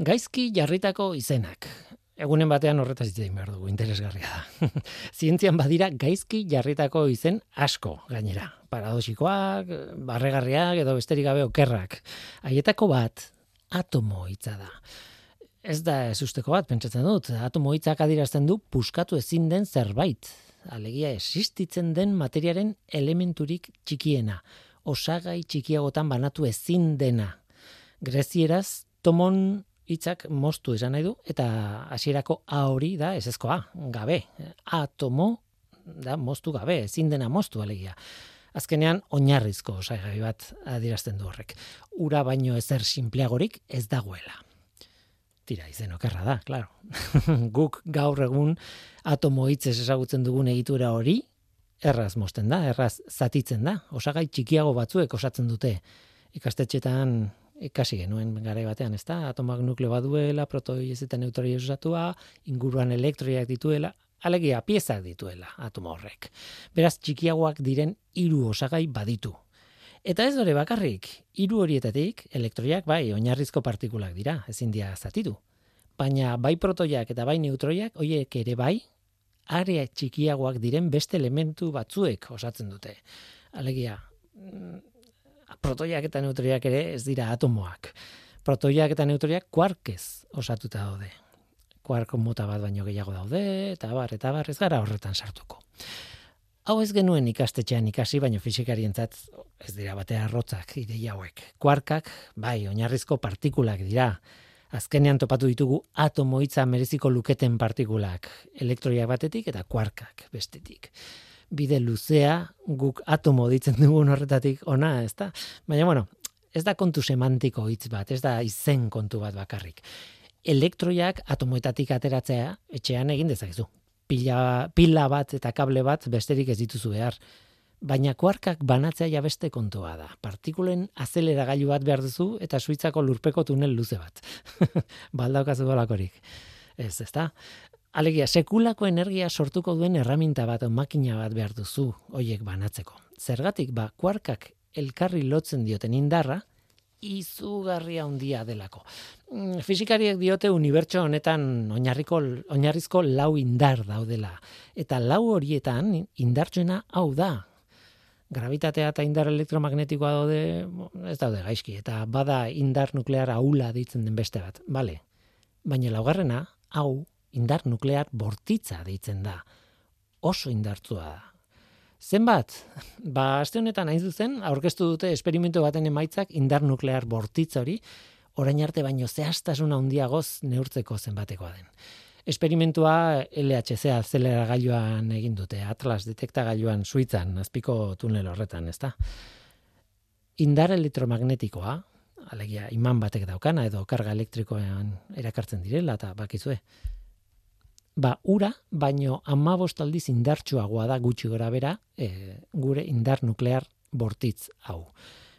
Gaizki jarritako izenak. Egunen batean horretaz hitz egin behar dugu, interesgarria da. Zientzian badira gaizki jarritako izen asko gainera. Paradoxikoak, barregarriak edo besterik gabe okerrak. Haietako bat atomo hitza da. Ez da ez usteko bat, pentsatzen dut, atomo hitzak adirazten du puskatu ezin den zerbait. Alegia existitzen den materiaren elementurik txikiena. Osagai txikiagotan banatu ezin dena. Grezieraz, tomon hitzak moztu esan nahi du eta hasierako a hori da esezkoa, gabe. Atomo da moztu gabe, ezin dena moztu alegia. Azkenean oinarrizko osaigai bat adierazten du horrek. Ura baino ezer sinpleagorik ez dagoela. Tira, izen okerra da, claro. Guk gaur egun atomo hitzez ezagutzen dugun egitura hori erraz mozten da, erraz zatitzen da. Osagai txikiago batzuek osatzen dute. Ikastetxetan ikasi genuen garai batean, ezta? Atomak nukleo baduela, protoi eta neutroi osatua, inguruan elektroiak dituela, alegia piezak dituela atomo horrek. Beraz txikiagoak diren hiru osagai baditu. Eta ez dore bakarrik, hiru horietatik elektroiak bai oinarrizko partikulak dira, ezin dira zatitu. Baina bai protoiak eta bai neutroiak hoiek ere bai area txikiagoak diren beste elementu batzuek osatzen dute. Alegia, protoiak eta neutroiak ere ez dira atomoak. Protoiak eta neutroiak kuarkez osatuta daude. Kuarko mota bat baino gehiago daude, eta bar, eta bar, ez gara horretan sartuko. Hau ez genuen ikastetxean ikasi, baino fisikarientzat ez dira batea arrotzak ideia hauek. Kuarkak, bai, oinarrizko partikulak dira. Azkenean topatu ditugu atomoitza mereziko luketen partikulak, elektroiak batetik eta kuarkak bestetik bide luzea guk atomo ditzen dugun horretatik ona, ez da? Baina, bueno, ez da kontu semantiko hitz bat, ez da izen kontu bat bakarrik. Elektroiak atomoetatik ateratzea etxean egin dezakezu. Pila, pila bat eta kable bat besterik ez dituzu behar. Baina kuarkak banatzea ja beste kontua da. Partikulen azelera gailu bat behar duzu eta suitzako lurpeko tunel luze bat. Baldaukazu golakorik. Ez, ez da? Alegia, sekulako energia sortuko duen erraminta bat, makina bat behar duzu, hoiek banatzeko. Zergatik, ba, kuarkak elkarri lotzen dioten indarra, izugarria handia delako. Mm, fisikariek diote unibertso honetan oinarriko oinarrizko lau indar daudela eta lau horietan indartsuena hau da. Gravitatea eta indar elektromagnetikoa daude, ez daude gaizki eta bada indar nuklear ahula ditzen den beste bat, bale. Baina laugarrena hau indar nuklear bortitza deitzen da. Oso indartzua da. Zenbat? Ba, aste honetan hain zuzen, aurkeztu dute esperimentu baten emaitzak indar nuklear bortitza hori, orain arte baino zehaztasuna handiagoz neurtzeko zenbatekoa den. Esperimentua LHC azelera gailuan egin dute, Atlas detekta gailuan suitzan, azpiko tunel horretan, ezta? Indar elektromagnetikoa, alegia iman batek daukana edo karga elektrikoan erakartzen direla, eta bakizue, ba, ura, baino amabost aldiz indartsuagoa da gutxi gora bera, e, gure indar nuklear bortitz hau.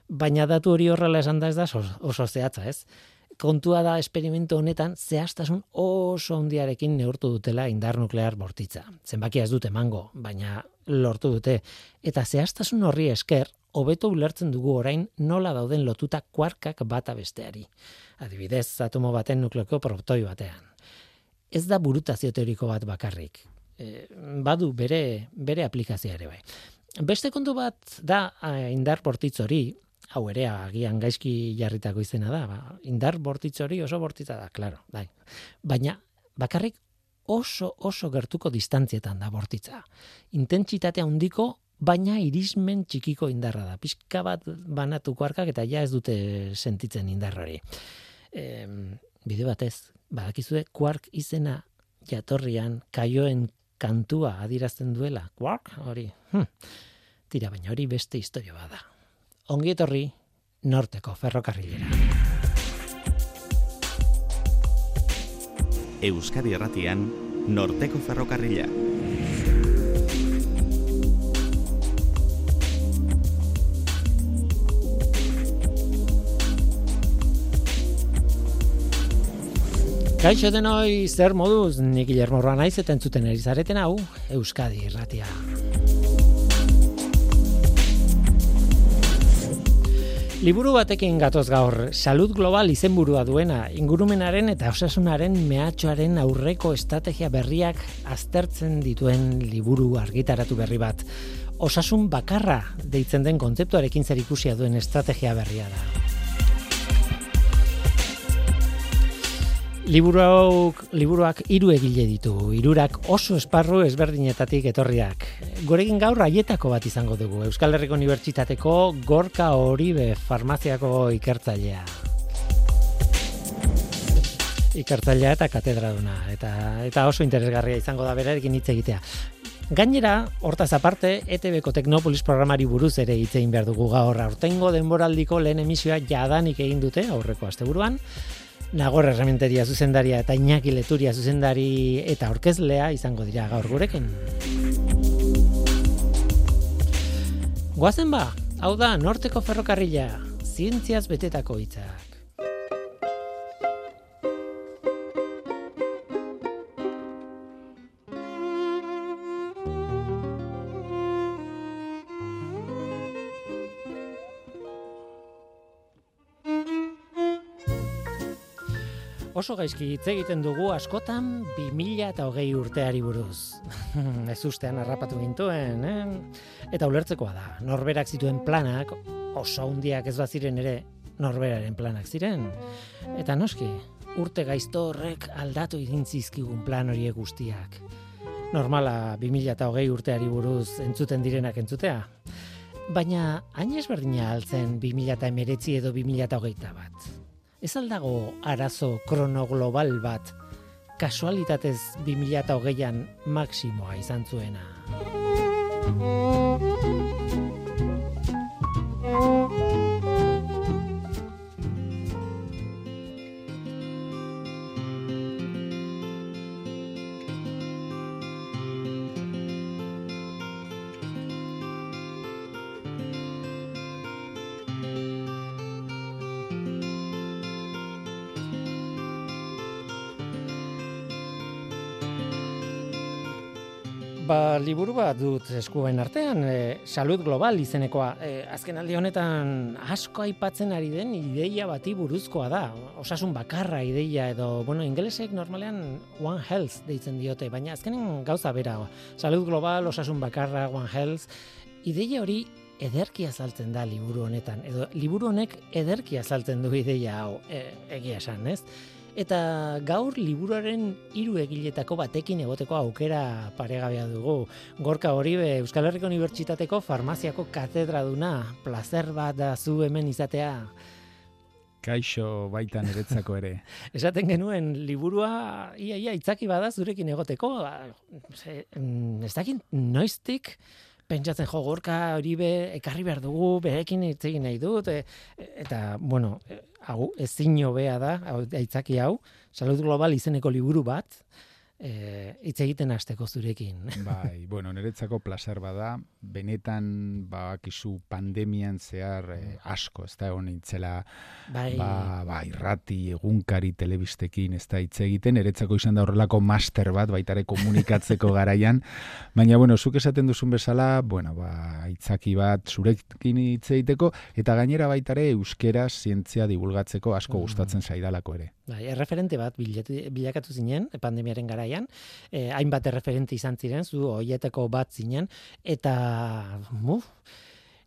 Baina datu hori horrela esan da ez da oso zehatza, ez? Kontua da esperimentu honetan zehaztasun oso handiarekin neurtu dutela indar nuklear bortitza. Zenbakia ez dute mango, baina lortu dute. Eta zehaztasun horri esker, hobeto ulertzen dugu orain nola dauden lotuta kuarkak bata besteari. Adibidez, atomo baten nukleoko protoi batean ez da burutazio teoriko bat bakarrik. E, badu bere, bere aplikazioa ere bai. Beste kontu bat da indar bortitz hori, hau ere agian gaizki jarritako izena da, ba, indar bortitz hori oso bortitza da, claro, bai. Baina bakarrik oso oso gertuko distantzietan da bortitza. Intentsitate handiko baina irismen txikiko indarra da. Pizka bat banatuko arkak eta ja ez dute sentitzen indar hori. E, bide batez, badakizue quark izena jatorrian kaioen kantua adirazten duela. Quark hori. Hm. Tira baina hori beste historia bada. Ongi etorri norteko ferrokarrilera. Euskadi Erratian norteko ferrokarrila. Kaixo denoi zer moduz, nik Guillermo naiz eta entzuten erizareten hau, Euskadi irratia. Liburu batekin gatoz gaur, Salud Global izenburua duena, ingurumenaren eta osasunaren mehatxoaren aurreko estrategia berriak aztertzen dituen liburu argitaratu berri bat. Osasun bakarra deitzen den kontzeptuarekin zer ikusia duen estrategia berria da. Liburuak, liburuak hiru egile ditu, hirurak oso esparru ezberdinetatik etorriak. Goregin gaur haietako bat izango dugu, Euskal Herriko Unibertsitateko Gorka Horibe farmaziako ikertzailea. Ikertzailea eta katedraduna, eta, eta oso interesgarria izango da berarekin hitz egitea. Gainera, hortaz aparte, ETB-ko Teknopolis programari buruz ere hitzein behar dugu gaur. Aurtengo denboraldiko lehen emisioa jadanik egin dute, aurreko asteburuan, Nagor errementeria zuzendaria eta Iñaki Leturia zuzendari eta orkezlea izango dira gaur gurekin. Guazen ba, hau da, norteko ferrokarrila, zientziaz betetako hitzak. Oso gaizki hitz egiten dugu askotan 2000 eta hogei urteari buruz. Ez ustean harrapatu gintuen, eh? Eta ulertzekoa da, norberak zituen planak, oso hundiak ez ziren ere, norberaren planak ziren. Eta noski, urte gaizto horrek aldatu irintzizkigun plan horiek guztiak. Normala 2000 eta hogei urteari buruz entzuten direnak entzutea. Baina, hain ezberdina altzen 2000 eta edo 2000 eta hogeita bat ez aldago arazo kronoglobal bat kasualitatez 2008an maksimoa izan zuena. Ba, liburu bat dut eskuen artean, e, Salud Global izenekoa. E, azken aldi honetan asko aipatzen ari den ideia bati buruzkoa da. Osasun bakarra ideia edo, bueno, ingelesek normalean One Health deitzen diote, baina azkenen gauza bera. Salud Global, osasun bakarra, One Health. Ideia hori ederki azaltzen da liburu honetan. Edo, liburu honek ederki azaltzen du ideia hau, e, egia esan, ez? Eta gaur liburuaren hiru egiletako batekin egoteko aukera paregabea dugu. Gorka Horibe Euskal Herriko Unibertsitateko farmaziako katedraduna, placer bat da zu hemen izatea. Kaixo baita niretzako ere. Esaten genuen liburua ia ia itzaki bada zurekin egoteko, ba, mm, ez dakit noiztik pentsatzen jo gorka hori be ekarri behar dugu berekin hitz egin nahi dut. E, eta bueno hau ezin hobea da, hau aitzaki hau, Salud Global izeneko liburu bat, eh hitz egiten hasteko zurekin. Bai, bueno, niretzako placer bada, benetan bakizu pandemian zehar eh, asko, ez da egon nintzela bai. ba, ba, irrati, egunkari, telebistekin, ez da hitz egiten, niretzako izan da horrelako master bat, baitare komunikatzeko garaian, baina, bueno, zuk esaten duzun bezala, bueno, ba, itzaki bat zurekin hitz egiteko, eta gainera baitare euskera zientzia divulgatzeko asko mm. gustatzen zaidalako ere. Bai, erreferente bat bilakatu zinen, pandemiaren garaian, eh, hainbat erreferente izan ziren, zu hoieteko bat zinen, eta, mu,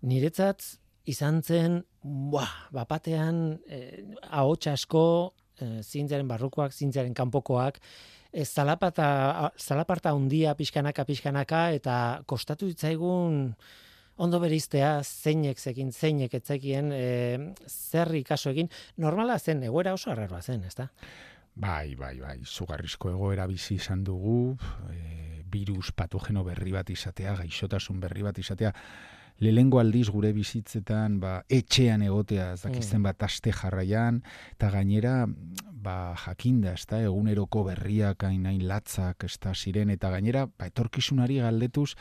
niretzat izan zen, buah, bapatean, eh, ahotsa asko, eh, zintzaren barrukoak, zintzaren kanpokoak, eh, zalapata, zalaparta hundia pixkanaka, pixkanaka, eta kostatu ditzaigun, ondo beriztea zeinek zekin, zeinek etzekien, e, zer ikaso egin, normala zen, egoera oso arraroa zen, ezta? Bai, bai, bai, zugarrizko egoera bizi izan dugu, e, virus patogeno berri bat izatea, gaixotasun berri bat izatea, lehengo aldiz gure bizitzetan ba, etxean egotea ez dakizten mm. bat aste jarraian eta gainera ba, jakinda, ez da, eguneroko berriak hain latzak, ez da, ziren, eta gainera, ba, etorkizunari galdetuz,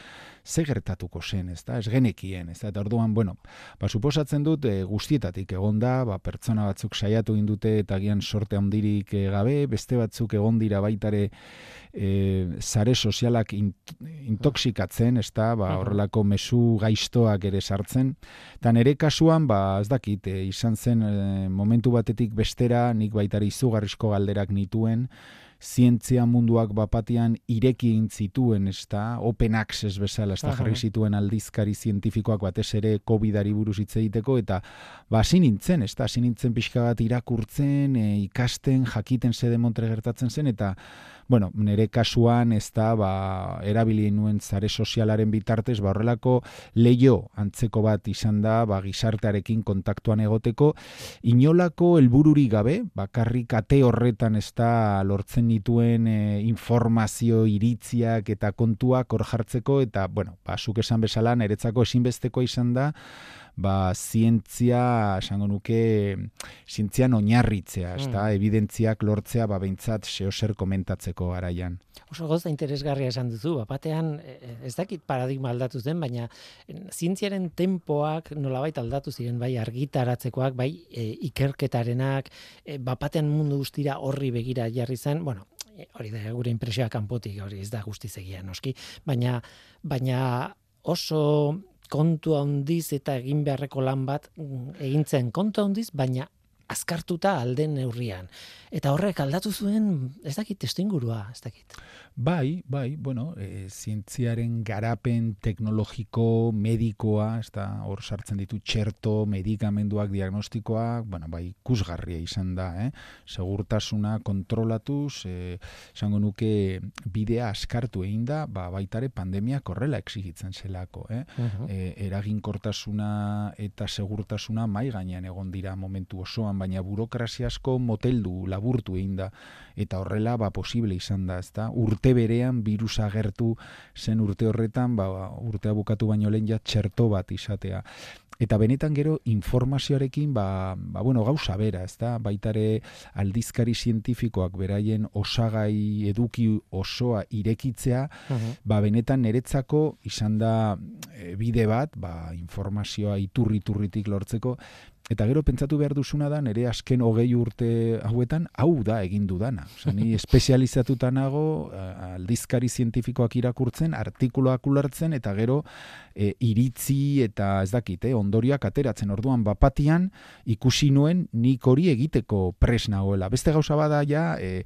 ze gertatuko zen, ez da, ez genekien, ez da, eta orduan, bueno, ba, suposatzen dut, e, guztietatik egonda, ba, pertsona batzuk saiatu indute, eta gian sorte handirik e, gabe, beste batzuk egon dira baitare, e, zare sozialak intoxikatzen, ez da, ba, horrelako mesu gaiztoak ere sartzen, eta nere kasuan, ba, ez dakit, e, izan zen, e, momentu batetik bestera, nik baitare izugarrizko galderak nituen, zientzia munduak bapatian ireki egin zituen, ez da, open access bezala, ez da, jarri zituen aldizkari zientifikoak batez ere COVID-ari buruz hitz egiteko, eta ba, nintzen, ez da, nintzen pixka bat irakurtzen, e, ikasten, jakiten zede montre gertatzen zen, eta bueno, nire kasuan ez da, ba, erabili nuen zare sozialaren bitartez, ba, horrelako leio antzeko bat izan da, ba, gizartearekin kontaktuan egoteko, inolako helbururi gabe, bakarrik ate horretan ez da lortzen dituen e, informazio iritziak eta kontuak hor jartzeko, eta, bueno, ba, zuk esan bezala, niretzako esinbesteko izan da, ba, zientzia, esango nuke, zientzian oinarritzea, ez da, mm. evidentziak lortzea, ba, behintzat, zer komentatzeko araian. Oso gozta interesgarria esan duzu, batean, e, e, ez dakit paradigma aldatu zen, baina zientziaren tempoak nolabait aldatu ziren, bai argitaratzekoak, bai e, ikerketarenak, e, bapatean mundu guztira horri begira jarri zen, bueno, hori da gure impresioa kanpotik, hori ez da guztizegia, noski, baina, baina oso kontu handiz eta egin beharreko lan bat mm, egintzen kontu handiz, baina azkartuta alden neurrian. Eta horrek aldatu zuen, ez dakit, testingurua, ez dakit. Bai, bai, bueno, e, zientziaren garapen teknologiko, medikoa, ez da, hor sartzen ditu txerto, medikamenduak, diagnostikoak, bueno, bai, kusgarria izan da, eh? segurtasuna kontrolatuz, e, esango nuke bidea askartu egin da, ba, baitare pandemia korrela exigitzen zelako, eh? Uh eraginkortasuna eta segurtasuna mai gainean egon dira momentu osoan, baina burokraziasko moteldu, laburtu egin da, eta horrela, ba, posible izan da, ez da, urte berean virusa agertu zen urte horretan, ba, urtea bukatu baino lehen ja txerto bat izatea. Eta benetan gero informazioarekin ba, ba bueno, gauza bera, ez da? Baitare aldizkari zientifikoak beraien osagai eduki osoa irekitzea, ba benetan niretzako izan da e, bide bat, ba informazioa iturri-turritik lortzeko, Eta gero pentsatu behar duzuna da, nire azken hogei urte hauetan, hau da egin dudana. Osa, ni espezializatuta nago, aldizkari zientifikoak irakurtzen, artikuloak ulertzen, eta gero e, iritzi eta ez dakit, eh, ondoriak ateratzen orduan bapatian ikusi nuen nik hori egiteko pres nagoela. Beste gauza bada ja, e,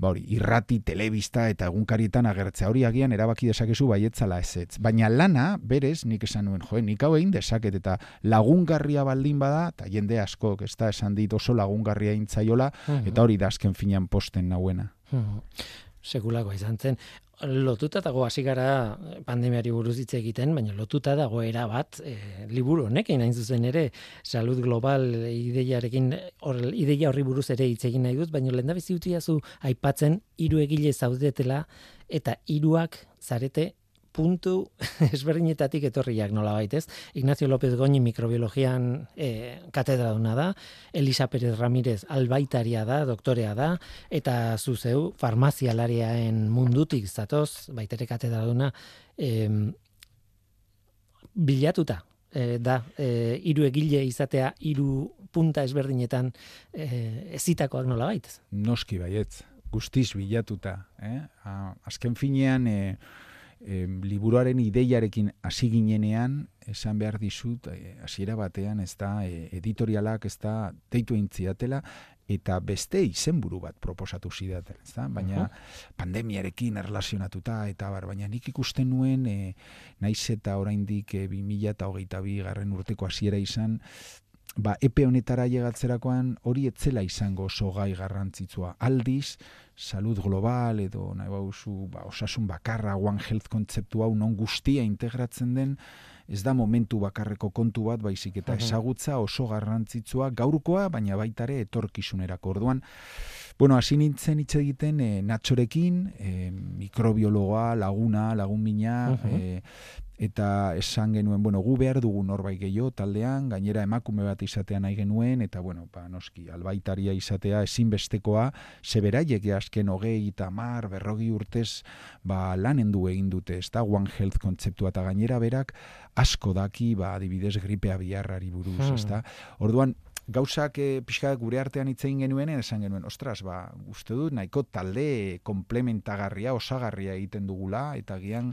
ba hori, irrati, telebista eta egunkarietan agertzea hori agian erabaki dezakezu baietzala ezetz. Baina lana, berez, nik esan nuen, joe, nik hau egin dezaket eta lagungarria baldin bada, eta jende asko, ez da esan dit oso lagungarria intzaiola, eta hori da azken finan posten nahuena. Sekulako izan zen. Lotuta dago hasi gara pandemiari buruz hitz egiten, baina lotuta dago era bat e, liburu honekin hain zuzen ere salud global ideiarekin hor ideia horri buruz ere hitz egin nahi dut, baina lehendabizi utiazu aipatzen hiru egile zaudetela eta hiruak zarete puntu ezberdinetatik etorriak nola baitez. Ignacio López Goñi mikrobiologian e, katedra duna da, Elisa Pérez Ramírez albaitaria da, doktorea da, eta zuzeu farmazialariaen mundutik zatoz, baitere katedra duna, e, bilatuta e, da, e, iru egile izatea, hiru punta ezberdinetan e, ezitakoak nola baitez. Noski baietz, guztiz bilatuta. Eh? azken finean, e, e, liburuaren ideiarekin hasi ginenean esan behar dizut eh, hasiera batean ez da e, editorialak ez da deitu intziatela eta beste izenburu bat proposatu zidaten, ez da? Baina pandemiarekin erlazionatuta eta bar, baina nik ikusten nuen e, naiz eta oraindik e, 2022 garren urteko hasiera izan ba, epe honetara llegatzerakoan hori etzela izango oso gai garrantzitsua. Aldiz, salud global edo nahi bauzu, ba, osasun bakarra, one health kontzeptu hau non guztia integratzen den, ez da momentu bakarreko kontu bat, baizik eta ezagutza oso garrantzitsua gaurkoa, baina baitare etorkizunerako. Orduan, bueno, hasi nintzen hitz egiten e, natxorekin, e, mikrobiologa, laguna, lagun mina, eta esan genuen, bueno, gu behar dugu norbait gehiago taldean, gainera emakume bat izatea nahi genuen, eta bueno, ba, noski, albaitaria izatea ezinbestekoa, zeberaiek azken hogei eta mar, berrogi urtez, ba, lanen du egin dute, ez da, One Health kontzeptua, eta gainera berak asko daki, ba, adibidez, gripea biharrari buruz, hmm. ez da. Orduan, gauzak e, pixka gure artean itzein genuen, esan genuen, ostras, ba, uste dut, nahiko talde komplementagarria, osagarria egiten dugula, eta gian,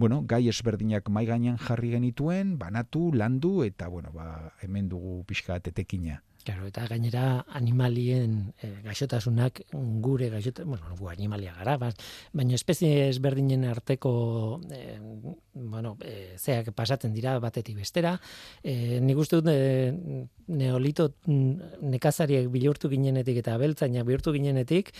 bueno, gai ezberdinak mai gainean jarri genituen, banatu, landu, eta, bueno, ba, hemen dugu pixka tetekina. Claro, eta gainera animalien e, gaixotasunak gure gaixota, bueno, gu animalia gara, baina espezie ezberdinen arteko e, bueno, e, zeak pasatzen dira batetik bestera. E, nik uste dut e, neolito nekazariek bilurtu ginenetik eta beltzainak bihurtu ginenetik,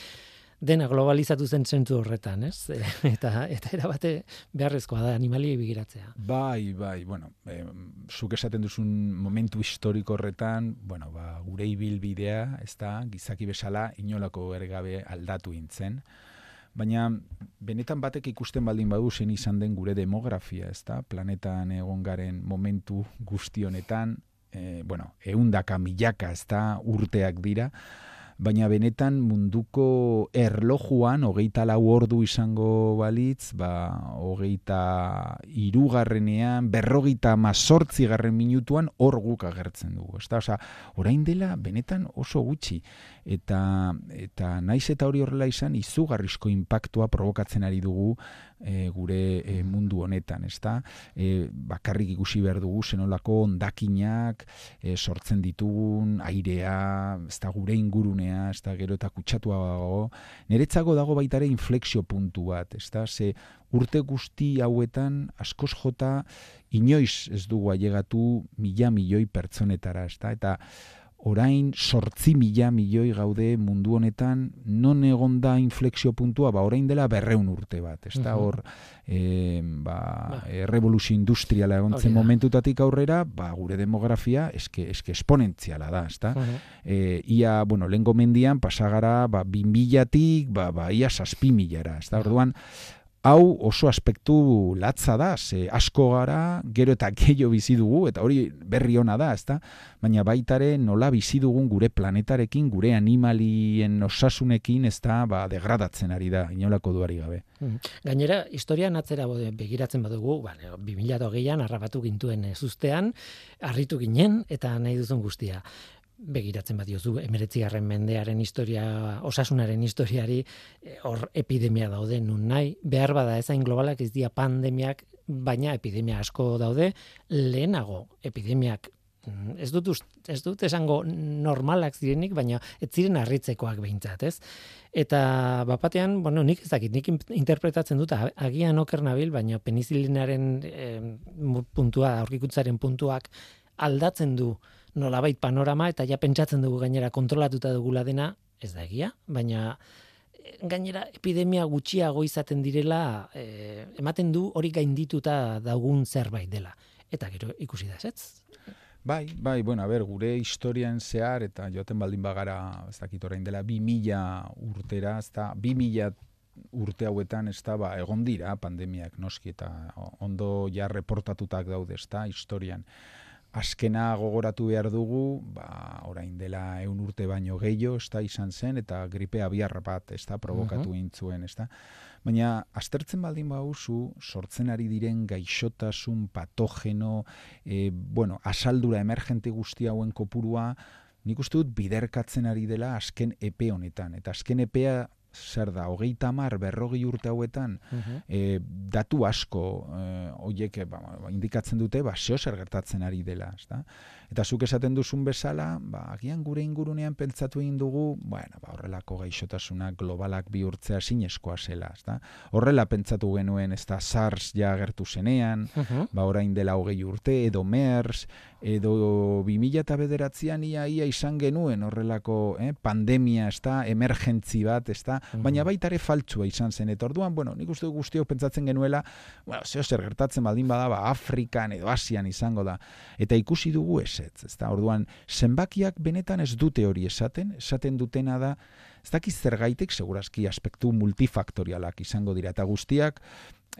dena globalizatu zen zentzu horretan, ez? eta eta era bate beharrezkoa da animali begiratzea. Bai, bai, bueno, eh, zuk esaten duzun momentu historiko horretan, bueno, ba, gure ibilbidea, ez da, gizaki bezala inolako ergabe aldatu intzen. Baina, benetan batek ikusten baldin badu zen izan den gure demografia, ez da, planetan egon garen momentu guztionetan, eh, bueno, eundaka milaka, ez da, urteak dira, baina benetan munduko erlojuan hogeita lau ordu izango balitz, ba, hogeita irugarrenean, berrogeita mazortzi garren minutuan hor guk agertzen dugu. Ezta? Osa, orain dela benetan oso gutxi. Eta, eta naiz eta hori horrela izan, izugarrizko impactua provokatzen ari dugu e, gure e, mundu honetan, ezta? E, bakarrik ikusi behar dugu zenolako ondakinak e, sortzen ditugun, airea, ezta gure ingurunea, ezta gero eta kutsatua dago. Neretzago dago baita ere inflexio puntu bat, ezta? Ze urte guzti hauetan askoz jota inoiz ez dugu ailegatu mila milioi pertsonetara, ezta? Eta orain sortzi mila milioi gaude mundu honetan, non egon da inflexio puntua, ba, orain dela berreun urte bat, ez da hor, e, ba, ba. Revoluzio industriala egon zen momentutatik aurrera, ba, gure demografia eske, eske esponentziala da, ez da? E, ia, bueno, lehen gomendian, pasagara, ba, bin milatik, ba, ba, ia saspi milara, ez da? Orduan, hau oso aspektu latza da, ze asko gara, gero eta gehiago bizi dugu, eta hori berri ona da, ezta? Baina baitare nola bizi dugun gure planetarekin, gure animalien osasunekin, ezta, ba, degradatzen ari da, inolako duari gabe. Hmm. Gainera, historian atzera begiratzen badugu, ba, 2008an arrabatu gintuen zuztean, harritu ginen, eta nahi duzun guztia begiratzen badiozu emeretzigarren mendearen historia, osasunaren historiari, eh, hor epidemia daude nun nahi, behar bada ezain globalak ez dia pandemiak, baina epidemia asko daude, lehenago epidemiak mm, ez dut, ez dut esango normalak zirenik, baina ez ziren harritzekoak behintzat, ez? Eta bapatean, bueno, nik ez dakit, nik interpretatzen dut, agian oker nabil, baina penizilinaren puntua, aurkikuntzaren puntuak aldatzen du, nolabait panorama eta ja pentsatzen dugu gainera kontrolatuta dugula dena, ez da egia, baina eh, gainera epidemia gutxiago izaten direla e, ematen du hori gaindituta dagun zerbait dela. Eta gero ikusi da, ez? Bai, bai, bueno, a ber, gure historian zehar eta joaten baldin bagara, ez dakit orain dela, bi mila urtera, ez da, bi mila urte hauetan ez da, ba, egon dira pandemiak noski eta ondo ja reportatutak daude, ez da, historian azkena gogoratu behar dugu, ba, orain dela eun urte baino gehiago, ez da izan zen, eta gripea biarra bat, ez da, provokatu intzuen, ez da. Baina, aztertzen baldin bauzu, sortzen ari diren gaixotasun, patogeno, e, bueno, asaldura emergente guzti hauen kopurua, nik uste dut biderkatzen ari dela azken epe honetan. Eta azken epea zer da, hogeita mar, berrogi urte hauetan, uh datu asko, e, oiek, ba, ba, indikatzen dute, ba, zeo zer gertatzen ari dela, ezta? Eta zuk esaten duzun bezala, ba, agian gure ingurunean pentsatu egin dugu, bueno, ba, horrelako gaixotasunak globalak bihurtzea sinezkoa zela, ezta? Horrela pentsatu genuen, ez da, SARS ja gertu zenean, ba, orain dela hogei urte, edo MERS, edo 2000 eta bederatzean ia, ia izan genuen horrelako eh, pandemia, ez da, emergentzi bat, ez mm baina baita ere faltsua izan zen, eta orduan, bueno, nik uste guztiok pentsatzen genuela, bueno, zeo zer gertatzen baldin bada, ba, Afrikan edo Asian izango da, eta ikusi dugu esetz, ez da, orduan, zenbakiak benetan ez dute hori esaten, esaten dutena da, ez dakiz zergaitik, segurazki aspektu multifaktorialak izango dira, eta guztiak,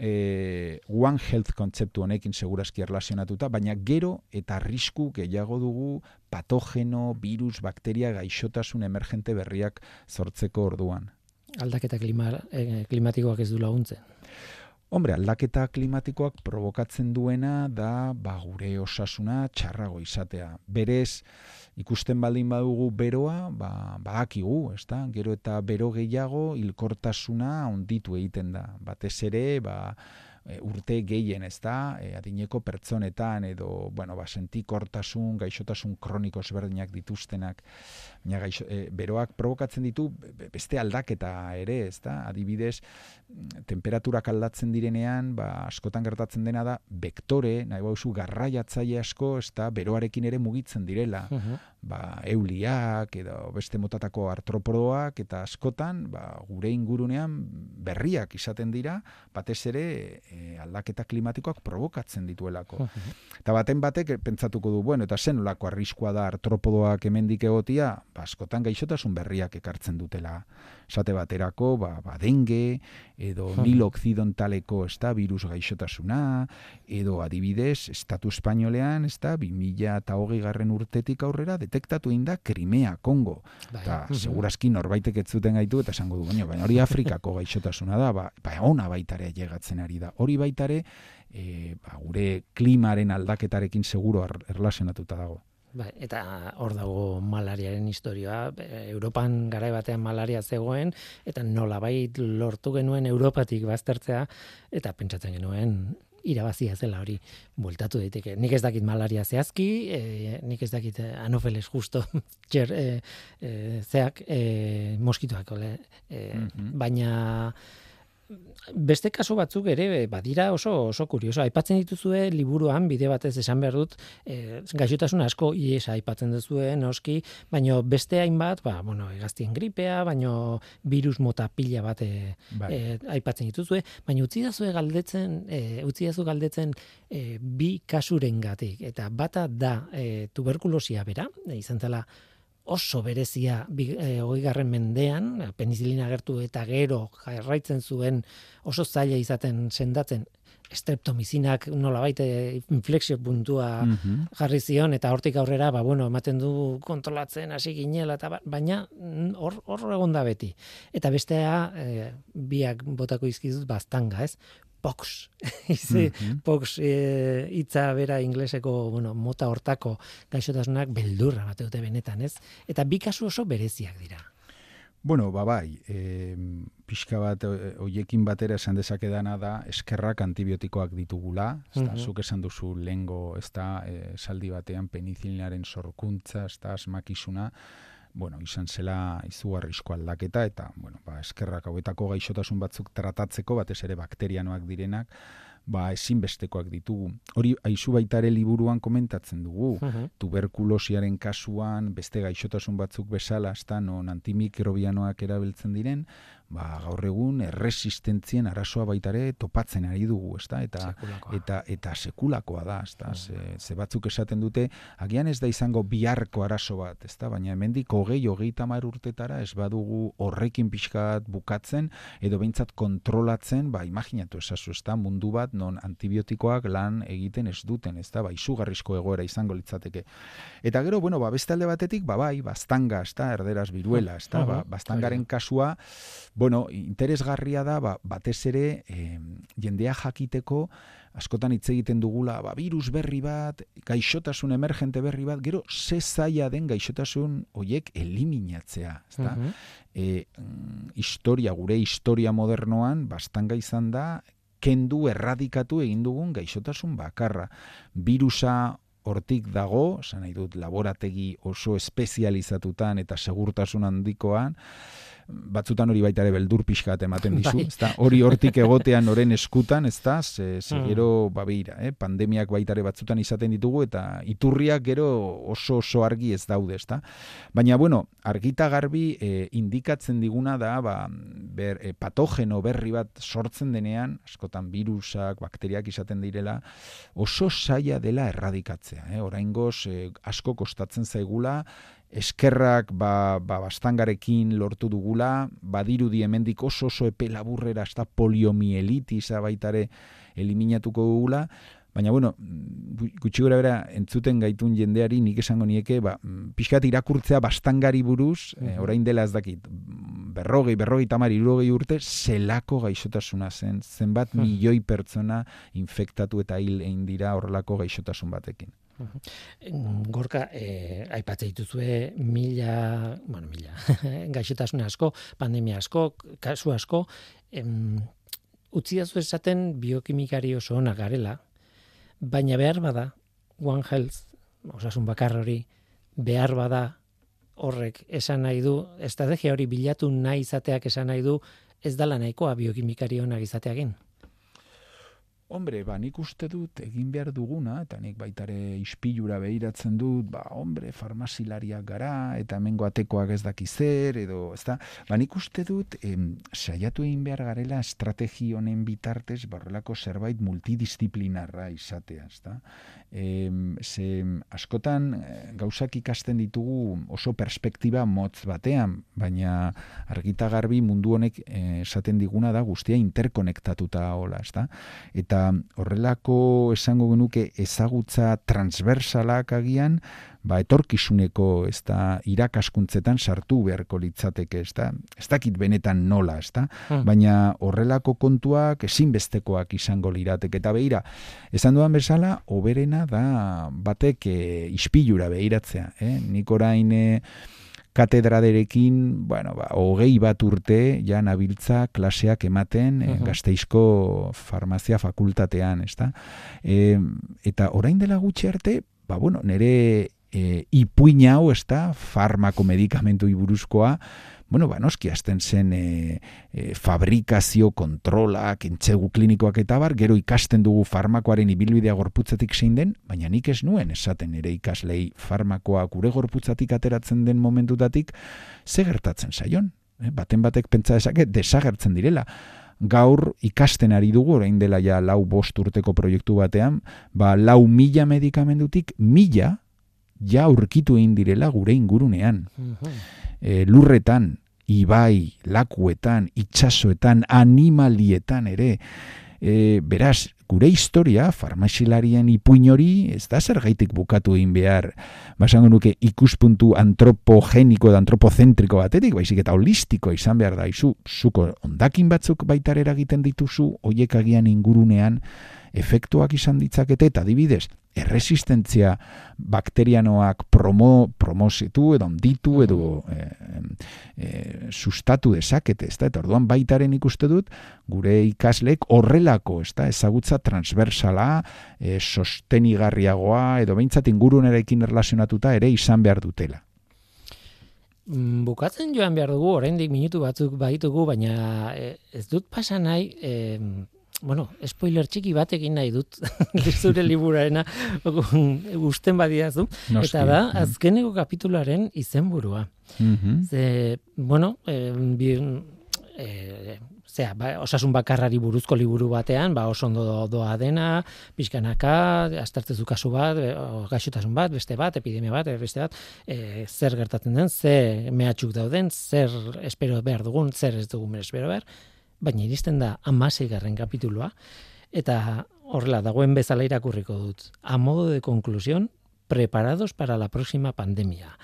e, One Health kontzeptu honekin segurazki erlazionatuta, baina gero eta arrisku gehiago dugu patogeno, virus, bakteria, gaixotasun emergente berriak sortzeko orduan. Aldaketa klima, eh, klimatikoak ez du laguntzen. Hombre, aldaketa klimatikoak provokatzen duena da ba, gure osasuna txarrago izatea. Berez, ikusten baldin badugu beroa, ba, badakigu, ez da? Gero eta bero gehiago, hilkortasuna onditu egiten da. Batez ere, ba, urte gehien, ez da, e, adineko pertsonetan, edo, bueno, ba, sentikortasun, gaixotasun kroniko ezberdinak dituztenak, baina gaixo, e, beroak provokatzen ditu beste aldaketa ere, ez da, adibidez, temperaturak aldatzen direnean, ba, askotan gertatzen dena da, bektore, nahi bauzu, garraiatzaile asko, ez da, beroarekin ere mugitzen direla, ba, euliak, edo beste motatako artropodoak, eta askotan, ba, gure ingurunean berriak izaten dira, batez ere e, aldaketa klimatikoak provokatzen dituelako. eta baten batek pentsatuko du, bueno, eta zen olako arriskoa da artropodoak hemendik egotia, ba, askotan gaixotasun berriak ekartzen dutela esate baterako, ba, ba denge, edo nilo occidentaleko ez da, virus gaixotasuna, edo adibidez, estatu espainolean, ez da, 2000 eta hogei garren urtetik aurrera, detektatu inda Krimea, Kongo. Bai. Eta, segurazki norbaitek ez zuten gaitu, eta esango du, baina hori Afrikako gaixotasuna da, ba, ba ona baitare llegatzen ari da. Hori baitare, e, ba, gure klimaren aldaketarekin seguro erlazionatuta dago. Ba, eta hor dago malariaren historia, Europan garai batean malaria zegoen, eta nolabait lortu genuen Europatik baztertzea, eta pentsatzen genuen irabazia zela hori bueltatu daiteke. Nik ez dakit malaria zehazki, e, nik ez dakit anofeles justo txer, e, e, zeak e, moskituak, ole, e, mhm. baina beste kasu batzuk ere badira oso oso kurioso. Aipatzen dituzue liburuan bide batez esan behar dut, e, gaixotasun asko ies aipatzen duzue noski, baino beste hainbat, ba bueno, egaztien gripea, baino virus mota pila bat e, bai. e, aipatzen dituzue, baina utzi dazue galdetzen, e, utzi dazu galdetzen e, bi kasurengatik eta bata da e, tuberkulosia bera, e, izan zela oso berezia e, garren mendean, penizilina gertu eta gero jarraitzen zuen oso zaila izaten sendatzen streptomizinak nola baite inflexio puntua mhm. jarri zion eta hortik aurrera ba bueno ematen du kontrolatzen hasi ginela eta ba, baina mm, hor hor egon da beti eta bestea e, biak botako izkizut bastanga ez Pox. Ize, mm Pox eh, hitza bera ingleseko, bueno, mota hortako gaixotasunak beldurra bat dute benetan, ez? Eta bi kasu oso bereziak dira. Bueno, ba bai, e, pixka bat hoiekin batera esan dezakedana da eskerrak antibiotikoak ditugula, ez da, zuk esan duzu lengo, ez da, e, saldi batean penicilinaren sorkuntza, ez da, asmakizuna, bueno, izan zela izugarrizko aldaketa eta bueno, ba, eskerrak hauetako gaixotasun batzuk tratatzeko batez ere bakterianoak direnak ba ezinbestekoak ditugu. Hori aizu baita ere liburuan komentatzen dugu. Tuberkulosiaren kasuan beste gaixotasun batzuk bezala, ezta non antimikrobianoak erabiltzen diren, ba, gaur egun erresistentzien arazoa baitare topatzen ari dugu, ezta? Eta eta eta sekulakoa da, ezta? Mm. Ze, batzuk esaten dute, agian ez da izango biharko arazo bat, ezta? Baina hemendik 20 30 urtetara ez badugu horrekin pixkat bukatzen edo beintzat kontrolatzen, ba imaginatu esazu, ezta? Mundu bat non antibiotikoak lan egiten ez duten, ezta? Ba izugarrizko egoera izango litzateke. Eta gero, bueno, ba beste alde batetik, ba bai, bastanga, ezta? Erderaz biruela, ezta? Ba, bastangaren kasua bueno, interesgarria da, ba, batez ere, e, jendea jakiteko, askotan hitz egiten dugula, ba, virus berri bat, gaixotasun emergente berri bat, gero, ze zaila den gaixotasun hoiek eliminatzea. Ezta? E, historia, gure historia modernoan, bastanga izan da, kendu erradikatu egin dugun gaixotasun bakarra. Virusa hortik dago, esan nahi dut, laborategi oso espezializatutan eta segurtasun handikoan, batzutan hori baita ere beldur pixka ematen dizu, bai. ezta? Hori hortik egotean oren eskutan, ezta? Ze, ze mm. gero babeira, eh? pandemiak baita ere batzutan izaten ditugu eta iturriak gero oso oso argi ez daude, ezta? Baina bueno, argita garbi eh, indikatzen diguna da, ba, ber, eh, patogeno berri bat sortzen denean, askotan virusak, bakteriak izaten direla, oso saia dela erradikatzea, eh? Oraingoz eh, asko kostatzen zaigula eskerrak ba, ba bastangarekin lortu dugula, badirudi hemendik oso oso epe laburrera esta poliomielitisa baitare eliminatuko dugula, baina bueno, gutxi gora bera entzuten gaitun jendeari nik esango nieke, ba, pixkat irakurtzea bastangari buruz, e, orain dela ez dakit, berrogei, berrogei tamar, irurogei urte, zelako gaixotasuna zen, zenbat milioi pertsona infektatu eta hil egin dira horrelako gaixotasun batekin. Gorka, eh, aipatze dituzue mila, bueno, mila, gaixotasun asko, pandemia asko, kasu asko, em, utzi esaten biokimikari oso ona garela, baina behar bada, One Health, osasun bakar hori, behar bada horrek esan nahi du, estrategia hori bilatu nahi izateak esan nahi du, ez dala nahikoa biokimikari onak izateagin. Hombre, ba, nik uste dut egin behar duguna, eta nik baitare ispilura behiratzen dut, ba, hombre, farmazilariak gara, eta hemengo atekoak ez daki zer, edo, ez da, ba, nik uste dut, em, saiatu egin behar garela estrategi honen bitartez, barrelako zerbait multidisciplinarra izatea, ez da. E, ze, askotan, eh, gauzak ikasten ditugu oso perspektiba motz batean, baina argita garbi mundu honek eh, esaten diguna da guztia interkonektatuta hola, ez da. Eta horrelako esango genuke ezagutza transversalak agian, ba etorkizuneko ez da irakaskuntzetan sartu beharko litzateke, ez da, ez dakit benetan nola, ez da, hmm. baina horrelako kontuak ezinbestekoak izango lirateke, eta behira, esan duan bezala, oberena da batek e, ispilura behiratzea, eh? nik orain, e, katedraderekin, bueno, ba, hogei bat urte, ja nabiltza klaseak ematen uh gazteizko farmazia fakultatean, ezta? E, eta orain dela gutxi arte, ba, bueno, nire e, ipuina hau, ezta, farmako medikamentu iburuzkoa, bueno, ba, noski azten zen e, e, fabrikazio kontrolak, entzegu klinikoak eta bar, gero ikasten dugu farmakoaren ibilbidea gorputzatik zein den, baina nik ez nuen esaten ere ikaslei farmakoa gure gorputzatik ateratzen den momentutatik, ze gertatzen zaion? E, baten batek pentsa esake, desagertzen direla gaur ikasten ari dugu, orain dela ja lau bost urteko proiektu batean, ba lau mila medikamendutik mila ja aurkitu egin direla gure ingurunean. E, lurretan, ibai, lakuetan, itxasoetan, animalietan ere. E, beraz, gure historia, farmaxilarien ipuin hori, ez da zer gaitik bukatu egin behar, basango nuke ikuspuntu antropogeniko edo antropozentriko batetik, baizik eta holistiko izan behar da, izu, zuko ondakin batzuk baitarera egiten dituzu, oiek agian ingurunean, efektuak izan ditzakete eta adibidez erresistentzia bakterianoak promo promozitu edo onditu edo e, e, sustatu dezakete, ezta? Eta orduan baitaren ikuste dut gure ikaslek horrelako, ezta? Ezagutza transversala, e, sostenigarriagoa edo beintzat ingurunerekin erlazionatuta ere izan behar dutela. Mm, bukatzen joan behar dugu, oraindik minutu batzuk baitugu, baina ez dut pasa nahi, bueno, spoiler txiki bat egin nahi dut zure liburarena gusten badiazu eta da mm. azkeneko kapitularen izenburua. Mm Ze, bueno, eh, bi, eh, zera, ba, osasun bakarrari buruzko liburu batean, ba, oso ondo doa dena, pixkanaka, astartezu kasu bat, e, gaixotasun bat, beste bat, epidemia bat, beste bat, e, zer gertatzen den, ze mehatxuk dauden, zer espero behar dugun, zer ez dugun espero behar, baina iristen da amasei garren kapituloa, eta horrela dagoen bezala irakurriko dut. A modo de conclusión, preparados para la próxima pandemia.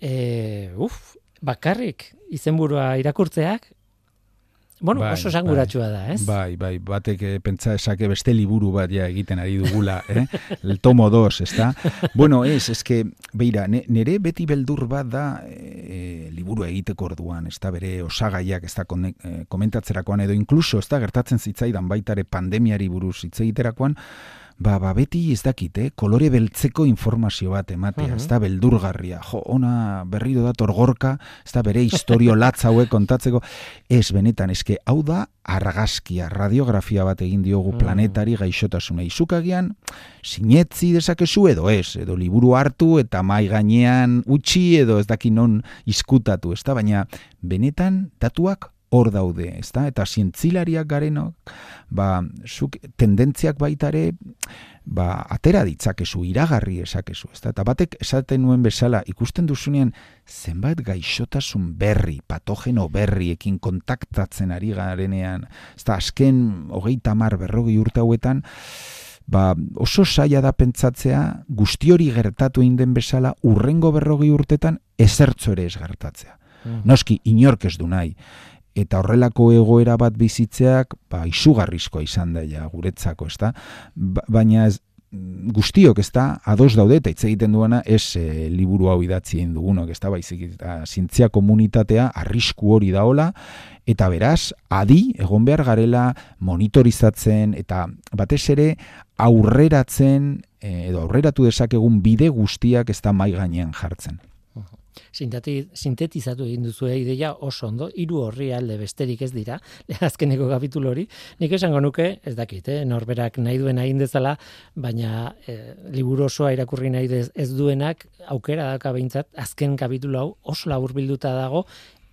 E, uf, bakarrik izenburua irakurtzeak Bueno, bai, oso sanguratsua bai, da, ez? Bai, bai, batek eh, pentsa esake beste liburu bat ja egiten ari dugula, eh? El tomo 2, ezta? Bueno, ez, que, beira, nere beti beldur bat da e, liburu egiteko orduan, ezta bere osagaiak, ezta eh, komentatzerakoan, edo inkluso, ezta gertatzen zitzaidan baitare pandemiari buruz hitz egiterakoan, ba, ba beti ez dakit, eh? kolore beltzeko informazio bat ematea, ez da beldurgarria, jo, ona berrido da torgorka, ez da bere historio latz hauek kontatzeko, ez benetan, eske hau da argazkia, radiografia bat egin diogu planetari gaixotasuna, izukagian, sinetzi dezakezu edo ez, edo liburu hartu eta mai gainean utzi edo ez daki non iskutatu, ez da, baina benetan datuak hor daude, ezta? Eta zientzilariak garenok, ba, zuk tendentziak baitare, ba, atera ditzakezu, iragarri esakezu, ezta? Eta batek esaten nuen bezala, ikusten duzunean, zenbat gaixotasun berri, patogeno berriekin kontaktatzen ari garenean, ezta, azken hogeita mar berrogi urte hauetan, ba, oso saia da pentsatzea, guzti hori gertatu egin den bezala, urrengo berrogi urtetan, ezertzo ere ez gertatzea. Mm. Noski, inork ez du nahi. Eta horrelako egoera bat bizitzeak, ba, izugarrizkoa izan daia guretzako, ez da? Ba, baina ez, guztiok ez da, ados daude, eta hitz egiten duena, ez e, liburu hau idatzi egin dugunok, ez da, baizik, eta zintzia komunitatea arrisku hori daola, eta beraz, adi, egon behar garela, monitorizatzen, eta batez ere, aurreratzen, e, edo aurreratu dezakegun bide guztiak ez da mai gainean jartzen sintetizatu egin duzu ideia oso ondo, hiru horri alde besterik ez dira, azkeneko kapitulo hori, nik esango nuke, ez dakit, eh, norberak nahi duen egin dezala, baina eh, liburu osoa irakurri nahi ez duenak, aukera daka behintzat, azken kapitulo hau oso labur bilduta dago,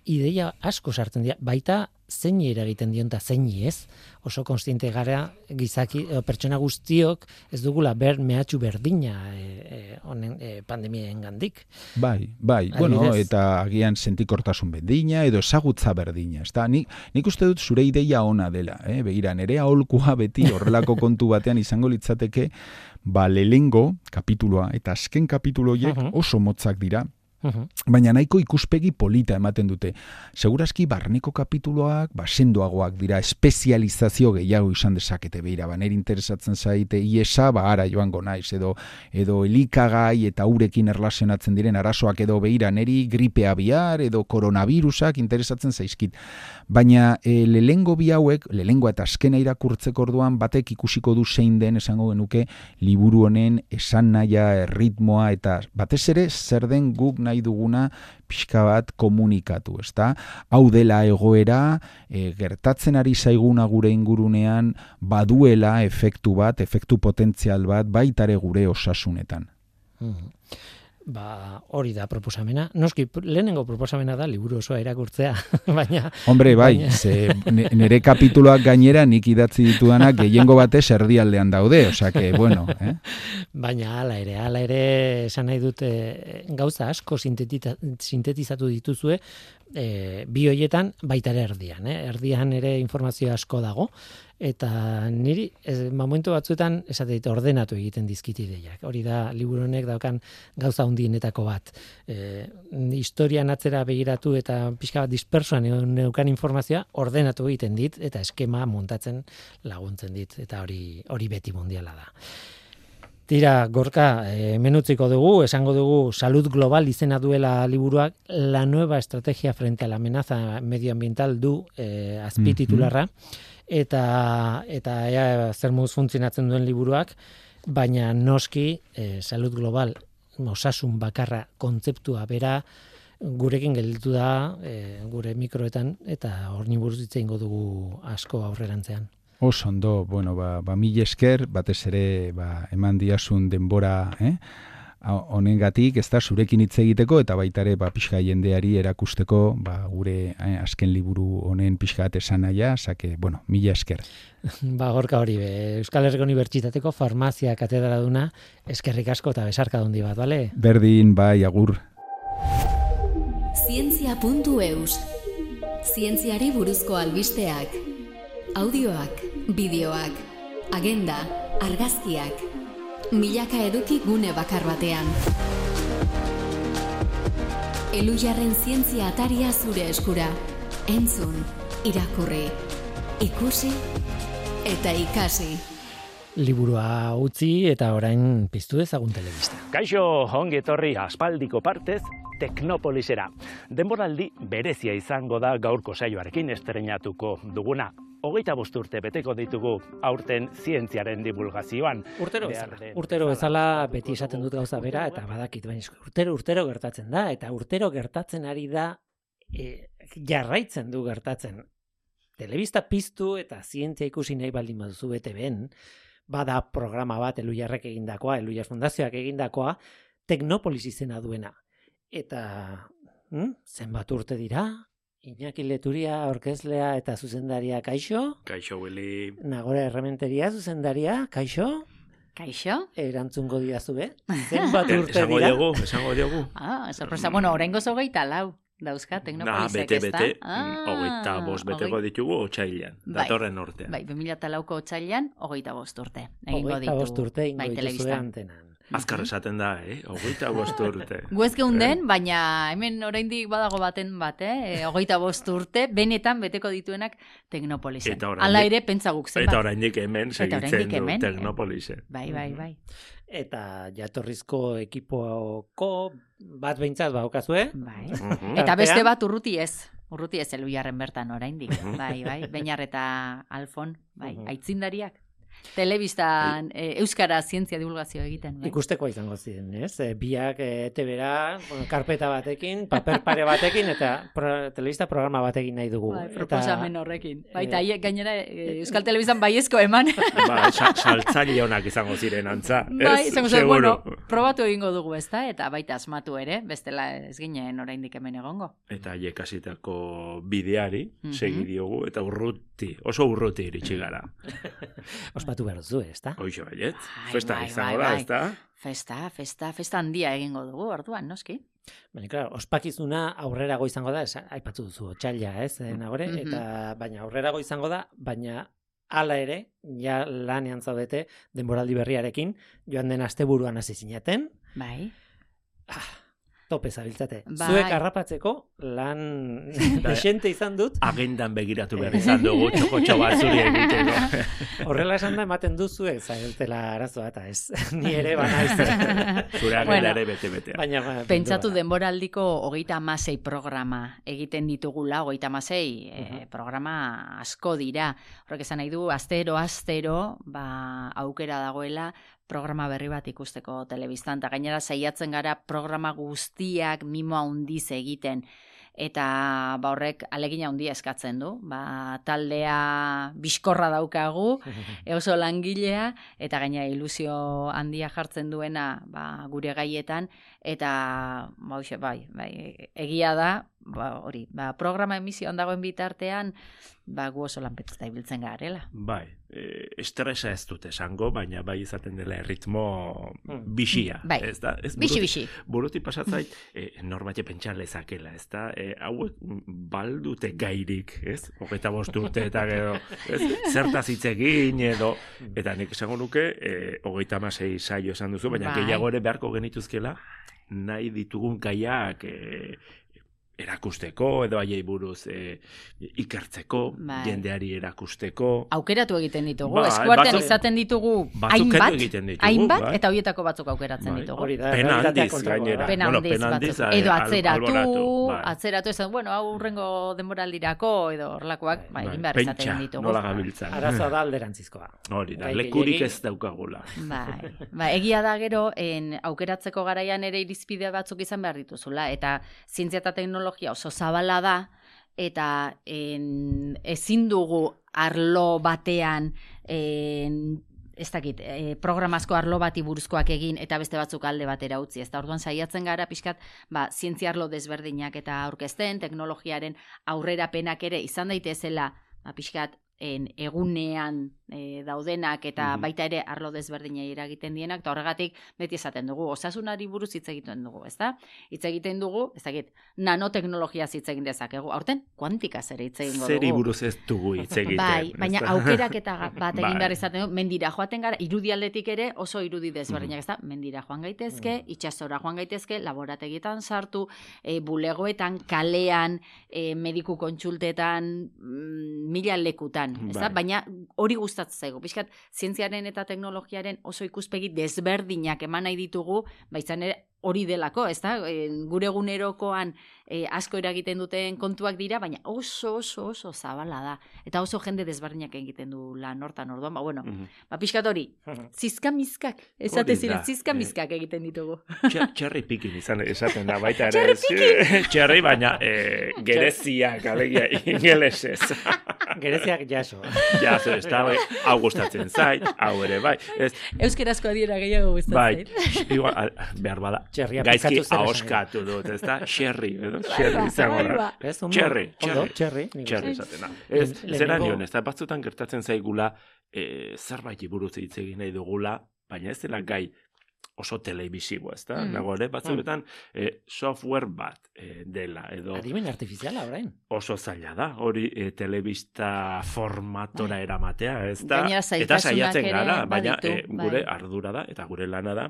ideia asko sartzen dira, baita zein eragiten dion eta zein ez, oso konstiente gara gizaki, o, pertsona guztiok ez dugula ber mehatxu berdina e, e, honen e, pandemien gandik. Bai, bai, bueno, eta agian sentikortasun berdina edo esagutza berdina. Ezta? Nik, nik uste dut zure ideia ona dela, eh? begira, nere aholkua beti horrelako kontu batean izango litzateke, ba, lehengo kapituloa eta azken kapituloiek oso motzak dira, Baina nahiko ikuspegi polita ematen dute. Segurazki barneko kapituloak, ba, sendoagoak dira, espezializazio gehiago izan dezakete behira, ba, nire interesatzen zaite, iesa, ba, ara joango naiz, edo, edo elikagai eta urekin erlazionatzen diren arazoak edo behira, niri gripea bihar, edo koronavirusak interesatzen zaizkit. Baina e, lehengo bi hauek, lehengo eta azkena irakurtzeko orduan, batek ikusiko du zein den esango genuke liburu honen esan naia, ritmoa, eta batez ere, zer den guk nahi duguna pixka bat komunikatu, ezta? Hau dela egoera, e, gertatzen ari zaiguna gure ingurunean baduela efektu bat, efektu potentzial bat baitare gure osasunetan. Mm ba, hori da proposamena. Noski, lehenengo proposamena da liburu osoa irakurtzea, baina... Hombre, bai, baina... ze nere kapituloak gainera nik idatzi ditudanak gehiengo batez erdialdean daude, osea que, bueno... Eh? Baina, ala ere, ala ere, esan nahi dute, gauza asko sintetizatu dituzue, e, bi hoietan baita ere erdian, eh? erdian ere informazio asko dago, eta niri ez, momentu batzuetan esate dit ordenatu egiten dizkit ideiak. Hori da liburu honek daukan gauza hundienetako bat. E, historian atzera begiratu eta pixka bat dispersoan neukan informazioa ordenatu egiten dit eta eskema montatzen laguntzen dit eta hori hori beti mundiala da. Tira, gorka, e, menutziko dugu, esango dugu, salud global izena duela liburuak, la nueva estrategia frente a la amenaza medioambiental du e, azpititularra. Mm eta eta ea zer moduz funtzionatzen duen liburuak, baina noski e, salud global osasun bakarra kontzeptua bera gurekin gelditu da e, gure mikroetan eta horni buruz hitze dugu asko aurrerantzean. Oso ondo, bueno, ba, ba mil esker, batez ere, ba, eman diasun denbora, eh? Honengatik ez da zurekin hitz egiteko eta baita ere ba pixka jendeari erakusteko ba, gure eh, azken liburu honen pixka esan naia, sake, bueno, mila esker. Ba, gorka hori, be, Euskal Herriko Unibertsitateko farmazia katedra duna, eskerrik asko eta besarka dundi bat, bale? Berdin, bai, agur. Zientzia.eus Zientziari buruzko albisteak Audioak, bideoak, agenda, argazkiak, milaka eduki gune bakar batean. Elujarren zientzia ataria zure eskura. Entzun, irakurri, ikusi eta ikasi. Liburua utzi eta orain piztu ezagun telebista. Kaixo, ongi etorri aspaldiko partez, Teknopolisera. Denboraldi berezia izango da gaurko saioarekin estrenatuko duguna hogeita bost urte beteko ditugu aurten zientziaren divulgazioan. Urtero bezala, urtero bezala beti esaten dut gauza bera, eta badakit, baina urtero, urtero gertatzen da, eta urtero gertatzen ari da, e, jarraitzen du gertatzen. Telebista piztu eta zientzia ikusi nahi baldin baduzu bete ben, bada programa bat elu jarrek egindakoa, elu fundazioak egindakoa, teknopolis izena duena. Eta hm, zenbat urte dira, Iñaki Leturia, orkezlea eta zuzendaria Kaixo. Kaixo, Willy. Nagora errementeria zuzendaria Kaixo. Kaixo? Erantzungo diazu, be? Zenbat Er, urte esango dira? diogu, esango diogu. Ah, sorpresa. Bueno, oraingo zogeita lau dauzka bete, ez da? bete, mm, hogeita bost beteko ditugu otxailan, Bai. datorren urtean. Bai, 2008ko otsailean, hogeita bost urte. Egingo Hogeita ditu, bost urte ingo bai, dituzue. Azkar esaten da, eh? Hogeita bost urte. Gu ez geunden, baina hemen oraindik badago baten bat, eh? Hogeita bost urte, benetan beteko dituenak teknopolisen. Eta oraindik- Hala ere, pentsa guk zenbat. Eta oraindik hemen segitzen oraindik du hemen, eh. Teknopolise. Bai, bai, bai. Eta jatorrizko ekipoko bat behintzat baukazue. bai. Mhm. Eta beste bat urruti ez. Urruti ez eluiarren bertan oraindik. Bai, bai. Beinar eta Alfon, bai, Mhm. aitzindariak. Telebistan e, euskara zientzia divulgazio egiten, bai. Ikustekoa izango ziren, ez? E, biak e, tebera, bueno, karpeta batekin, paper pare batekin, eta pro, telebista programa batekin nahi dugu. Bai, Eta- proposamen horrekin. Bai, eta Eh, haiek gainera e, Euskal Telebistan baiezko eman. Ba, sa- saltzaile honak izango ziren antza. bai, izango zen, bueno, probatu egingo dugu, ezta? Eta baita asmatu ere, bestela ez ginen oraindik hemen egongo. Eta haiek hasitako bideari, Mhm. segi diogu, eta urruti, oso urruti iritsi gara. Ospatu behar duzu, ez da? Hoixo baiet, Bai, festa bai, izango bai, da, bai. ez da? Festa, festa, festa handia egingo dugu, orduan, noski? Baina, claro, ospakizuna aurrerago izango da, esan, aipatu duzu, otxaila, ez, eh, nagore, Mhm. eta baina aurrerago izango da, baina hala ere, ja lanean zaudete denboraldi berriarekin, joan den asteburuan hasi zineten, Bai. Tope zabiltzate. Bai. Zuek harrapatzeko lan desente izan dut, Agendan begiratu behar izan dugu, txokotxo bat zuri egiteko. horrela esan da ematen duzuek zabiltela arazoa, eta ez, ni ere banaiz. Zure agenda ere bete-betean. baina, ba, Pentsatu denboraldiko hogeita amasei programa egiten ditugula, hogeita amasei Mhm. programa asko dira. Horrek esan nahi du, astero, astero, ba, aukera dagoela programa berri bat ikusteko telebistan. Eta gainera saiatzen gara programa guztiak mimo handiz egiten. Eta ba horrek alegin handia eskatzen du. Ba, taldea bizkorra daukagu, oso langilea eta gaina ilusio handia jartzen duena ba, gure gaietan eta ba, bai, bai, egia da ba, hori, ba, programa emisioan dagoen bitartean ba, gu oso lanpetuta ibiltzen garela. Bai, e, estresa ez dut esango, baina bai izaten dela erritmo Mm. bixia. Bai. Ez da? Ez Bixi, buruti- bixi. Buruti pasatzait, e, norbait pentsa lezakela, ez da? E, hauek baldute gairik, ez? Hogeita bost urte eta gero, ez? Zertaz hitz egin edo, eta nik esango nuke, e, hogeita amasei saio esan duzu, baina Bai. gehiago ere beharko genituzkela, nahi ditugun gaiak e, erakusteko edo haiei buruz e, ikertzeko, Bai. jendeari erakusteko. Aukeratu egiten ditugu, Bai, eskuartean batzuk- izaten ditugu hainbat, egiten ditugu, hainbat, bai. eta horietako batzuk aukeratzen Bai. ditugu. Hori da, Pena handiz, gainera. Pena Bueno, handiz batzuk. eh, Edo atzeratu, bai. atzeratu esan, bueno, hau urrengo denboraldirako, edo horlakoak, ba, egin behar Pentsa, izaten ditugu. nola gabiltzan. Arazoa da alderantzizkoa. Hori da, Gai lekurik ez daukagula. Bai, ba, egia da gero, en, aukeratzeko garaian ere irizpide batzuk izan behar dituzula, eta zientzia eta teknologia oso zabala da, eta en, ezin dugu arlo batean en, ez dakit, e, programazko arlo bati buruzkoak egin eta beste batzuk alde batera utzi. Ez da, orduan saiatzen gara pixkat, ba, zientzia arlo desberdinak eta aurkezten, teknologiaren aurrerapenak ere izan daitezela, ba, pixkat, en, egunean e, daudenak eta Mhm. baita ere arlo desberdinei eragiten dienak, eta horregatik beti esaten dugu, osasunari buruz hitz egiten dugu, ezta? Hitz egiten dugu, ez dakit, nanoteknologia hitz egin dezakegu. Aurten, kuantikaz ere hitz egingo Zeri dugu. buruz ez dugu hitz egiten. Bai, baina ezta? aukeraketa ga- bat egin Bai. behar izaten du, mendira joaten gara, irudi aldetik ere oso irudi desberdinak, ezta? Mendira joan gaitezke, itsasora joan gaitezke, laborategietan sartu, e, bulegoetan, kalean, e, mediku kontsultetan, mm, mila lekutan, ezta? Bai. Baina hori gustatzen zaigu. Piskat, zientziaren eta teknologiaren oso ikuspegi desberdinak eman nahi ditugu, baizan ere hori delako, ez da? gure egunerokoan e, asko eragiten duten kontuak dira, baina oso, oso, oso zabala da. Eta oso jende desberdinak egiten du lan hortan orduan, ba, bueno, Mhm. ba, pixkat hori, zizkamizkak, esate Hori ziren, zizkamizkak egiten ditugu. Txe- Txerri pikin izan esaten da baita ere. Txerri baina e, gereziak, alegia, ingelesez. Gereziak jaso. ja, ez da, bai, hau gustatzen zait, hau ere, bai. Ez, Euskerazko adiera gehiago gustatzen. bai, igual, al- behar bada, gaizki ahoskatu dut, ez da? Sherry, edo? Sherry izango da. Cherry, cherry. Cherry. Cherry izatena. Ez, zera nion, ez da batzutan gertatzen zaigula, e, zerbait buruz hitz egin nahi dugula, baina ez dela gai oso telebisibo, ez da? Mm. Nago ere, batzuetan mm. software bat e, dela, edo... Adimen artifiziala, orain. Oso zaila da, hori e, telebista formatora bai. eramatea, ez da? Eta saiatzen gara, baina e, gure bai. ardura da, eta gure lana da,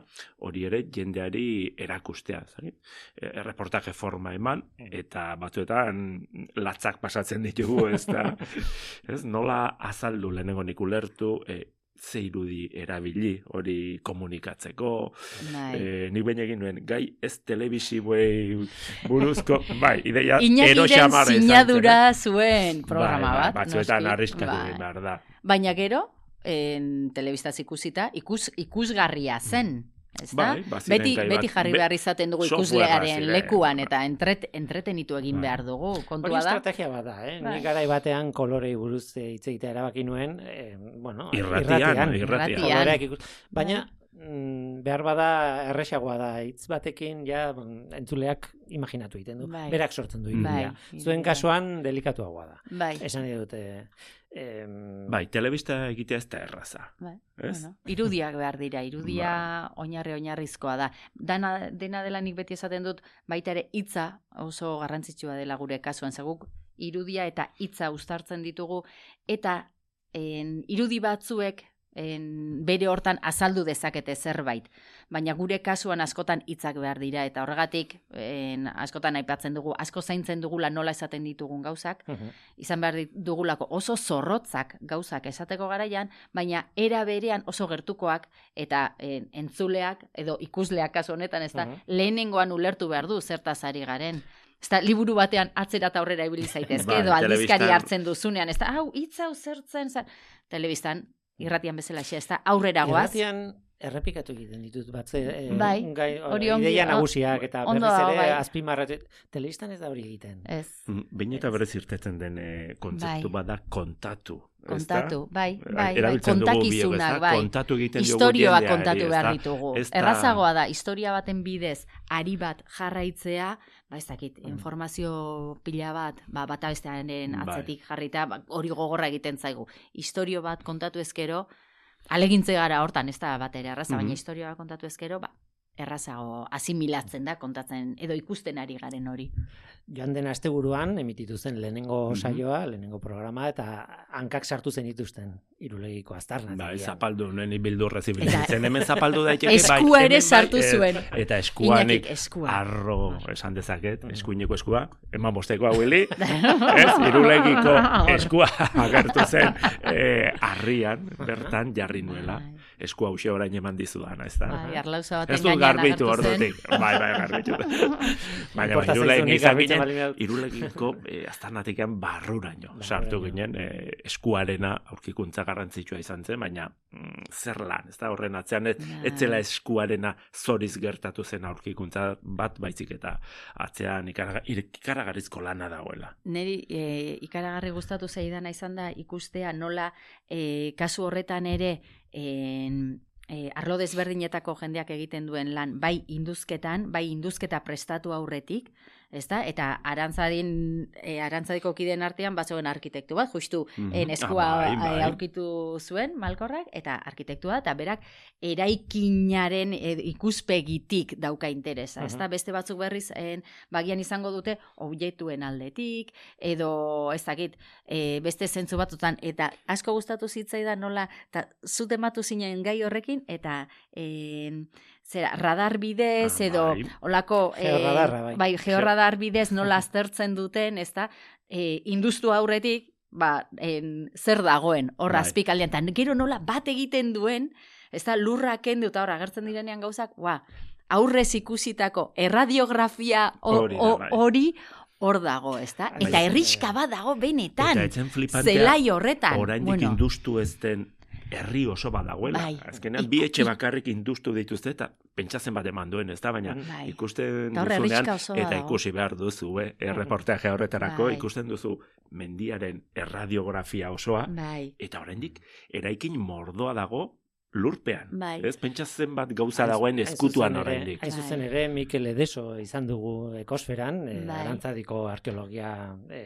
hori ere jendeari erakustea, zari? E, reportaje forma eman, mm. eta batzuetan latzak pasatzen ditugu, ez da? ez, nola azaldu lehenengo nik ulertu, e, ze irudi erabili hori komunikatzeko. Bai. E, nik baina egin nuen, gai ez telebisibuei buruzko, bai, ideia ero xamara sinadura zuen programa bai, bai, bat. Batzuetan arriskatu bai. behar da. Baina gero, en telebistaz ikusita, ikus, ikusgarria zen. Ez da? Bai, beti, beti jarri behar izaten dugu ikuslearen lekuan eta entret, entretenitu egin bai. behar dugu. Kontua Hori estrategia bat da, eh? Bai. Nik gara batean kolorei buruz hitz egitea erabaki nuen, eh, bueno, irratian, irratian. irratian. Baina, mm, behar bada erresagoa da hitz batekin ja entzuleak imaginatu egiten du. Bai. Berak sortzen du irudia. Bai. Zuen kasuan delikatuagoa da. Bai. Esan dute Em... Bai, telebista egitea ez da erraza. Bai, bueno, irudiak behar dira, irudia ba. oinarri oinarrizkoa da. Dana, dena dela nik beti esaten dut, baita ere hitza oso garrantzitsua dela gure kasuan, zeguk irudia eta hitza uztartzen ditugu, eta en, irudi batzuek en, bere hortan azaldu dezakete zerbait. Baina gure kasuan askotan hitzak behar dira, eta horregatik en, askotan aipatzen dugu, asko zaintzen dugula nola esaten ditugun gauzak, izan behar dugulako oso zorrotzak gauzak esateko garaian, baina era berean oso gertukoak eta en, entzuleak edo ikusleak kasu honetan, ez da, lehenengoan ulertu behar du zertaz ari garen. Ez liburu batean atzera aurrera ibili zaitezke, bai, edo aldizkari hartzen duzunean, ez da, hau, hitza hau zertzen, telebistan irratian bezala xe, ez da, aurrera goaz. Irratian errepikatu egiten ditut batze, eh, bai, gai, hori ongi, ideia nagusiak eta berriz ere bai. azpimarrat, telebistan ez da hori egiten. Ez. Mm, Baina eta berez irtetzen den eh, kontzeptu bai. bada kontatu. Kontatu, bai, bai, bai, kontakizunak, bai. Kontatu egiten Historioa kontatu behar ditugu. Errazagoa da, historia baten bidez, ari bat jarraitzea, ba ez dakit, mm. informazio pila bat, ba, bata bestearen bai. atzetik jarrita, ba, hori gogorra egiten zaigu. Historio bat kontatu ezkero, alegintze gara hortan, ez da bat ere arraza, baina mhm. historioa kontatu ezkero, ba, errazago asimilatzen da, kontatzen, edo ikusten ari garen hori. Joan den asteburuan emititu zen lehenengo mm saioa, lehenengo programa, eta hankak sartu zen dituzten irulegiko aztarna. Ba, zapaldu, nuen ibildu rezibilitzen, hemen zapaldu daiteke, bai, eskua ere sartu bai, zuen. eta eskuanik arro esan dezaket, eskuineko eskua, eman bosteko hau hili, ez, irulegiko eskua agertu zen eh, arrian, bertan jarri nuela. Bai esku hause orain eman dizu dana, ez da. Bai, arlauza baten garbitu ordutik. Bai, bai, garbitu. Baina, bai, irulegin izan ginen, irulegiko eh, aztarnatikan barruraino. Bai, sartu bai, ginen, eh, eskuarena aurkikuntza garrantzitsua izan zen, baina mm, zer lan, ez da, horren atzean, ez, ez zela eskuarena zoriz gertatu zen aurkikuntza bat baizik eta atzean ikaragarrizko lana dagoela. Neri eh, ikaragarri gustatu zaidana izan da ikustea nola eh, kasu horretan ere en, e, arlo desberdinetako jendeak egiten duen lan, bai induzketan, bai induzketa prestatu aurretik, ezta? Eta arantzadin e, arantzadiko kideen artean bazoen arkitektu bat, justu mm -hmm. eskua ah, bai, bai. aurkitu zuen Malkorrak eta arkitektua eta berak eraikinaren e, ikuspegitik dauka interesa, ezta? Beste batzuk berriz en, bagian izango dute objektuen aldetik edo ez dakit, e, beste zentzu batutan eta asko gustatu zitzaidan nola ta zutematu zinen gai horrekin eta en, zera, radar bidez, ah, edo, bai. olako, georradarra, bai, bai georradar bidez nola aztertzen duten, ez da, e, induztu aurretik, ba, en, zer dagoen, horra bai. azpikaldean, eta gero nola bat egiten duen, ez da, lurra kendu, eta horra agertzen direnean gauzak, ba, aurrez ikusitako erradiografia bai. hori, hor dago, ez da? Bai, eta erriska bat dago benetan, zelai horretan. Oraindik bueno. induztu ez den herri oso badagoela. Bai. Azkenean, bi etxe bakarrik industu dituzte eta pentsatzen bat eman duen, ez da? Baina bai. ikusten duzunean, eta ikusi behar duzu, eh? Bai. erreportaje horretarako, bai. ikusten duzu mendiaren erradiografia osoa, bai. eta oraindik eraikin mordoa dago, lurpean. Bai. Ez pentsatzen bat gauza dagoen eskutuan oraindik. Hain zuzen ere Mikel Edeso izan dugu ekosferan, e, bai. arantzadiko arkeologia e,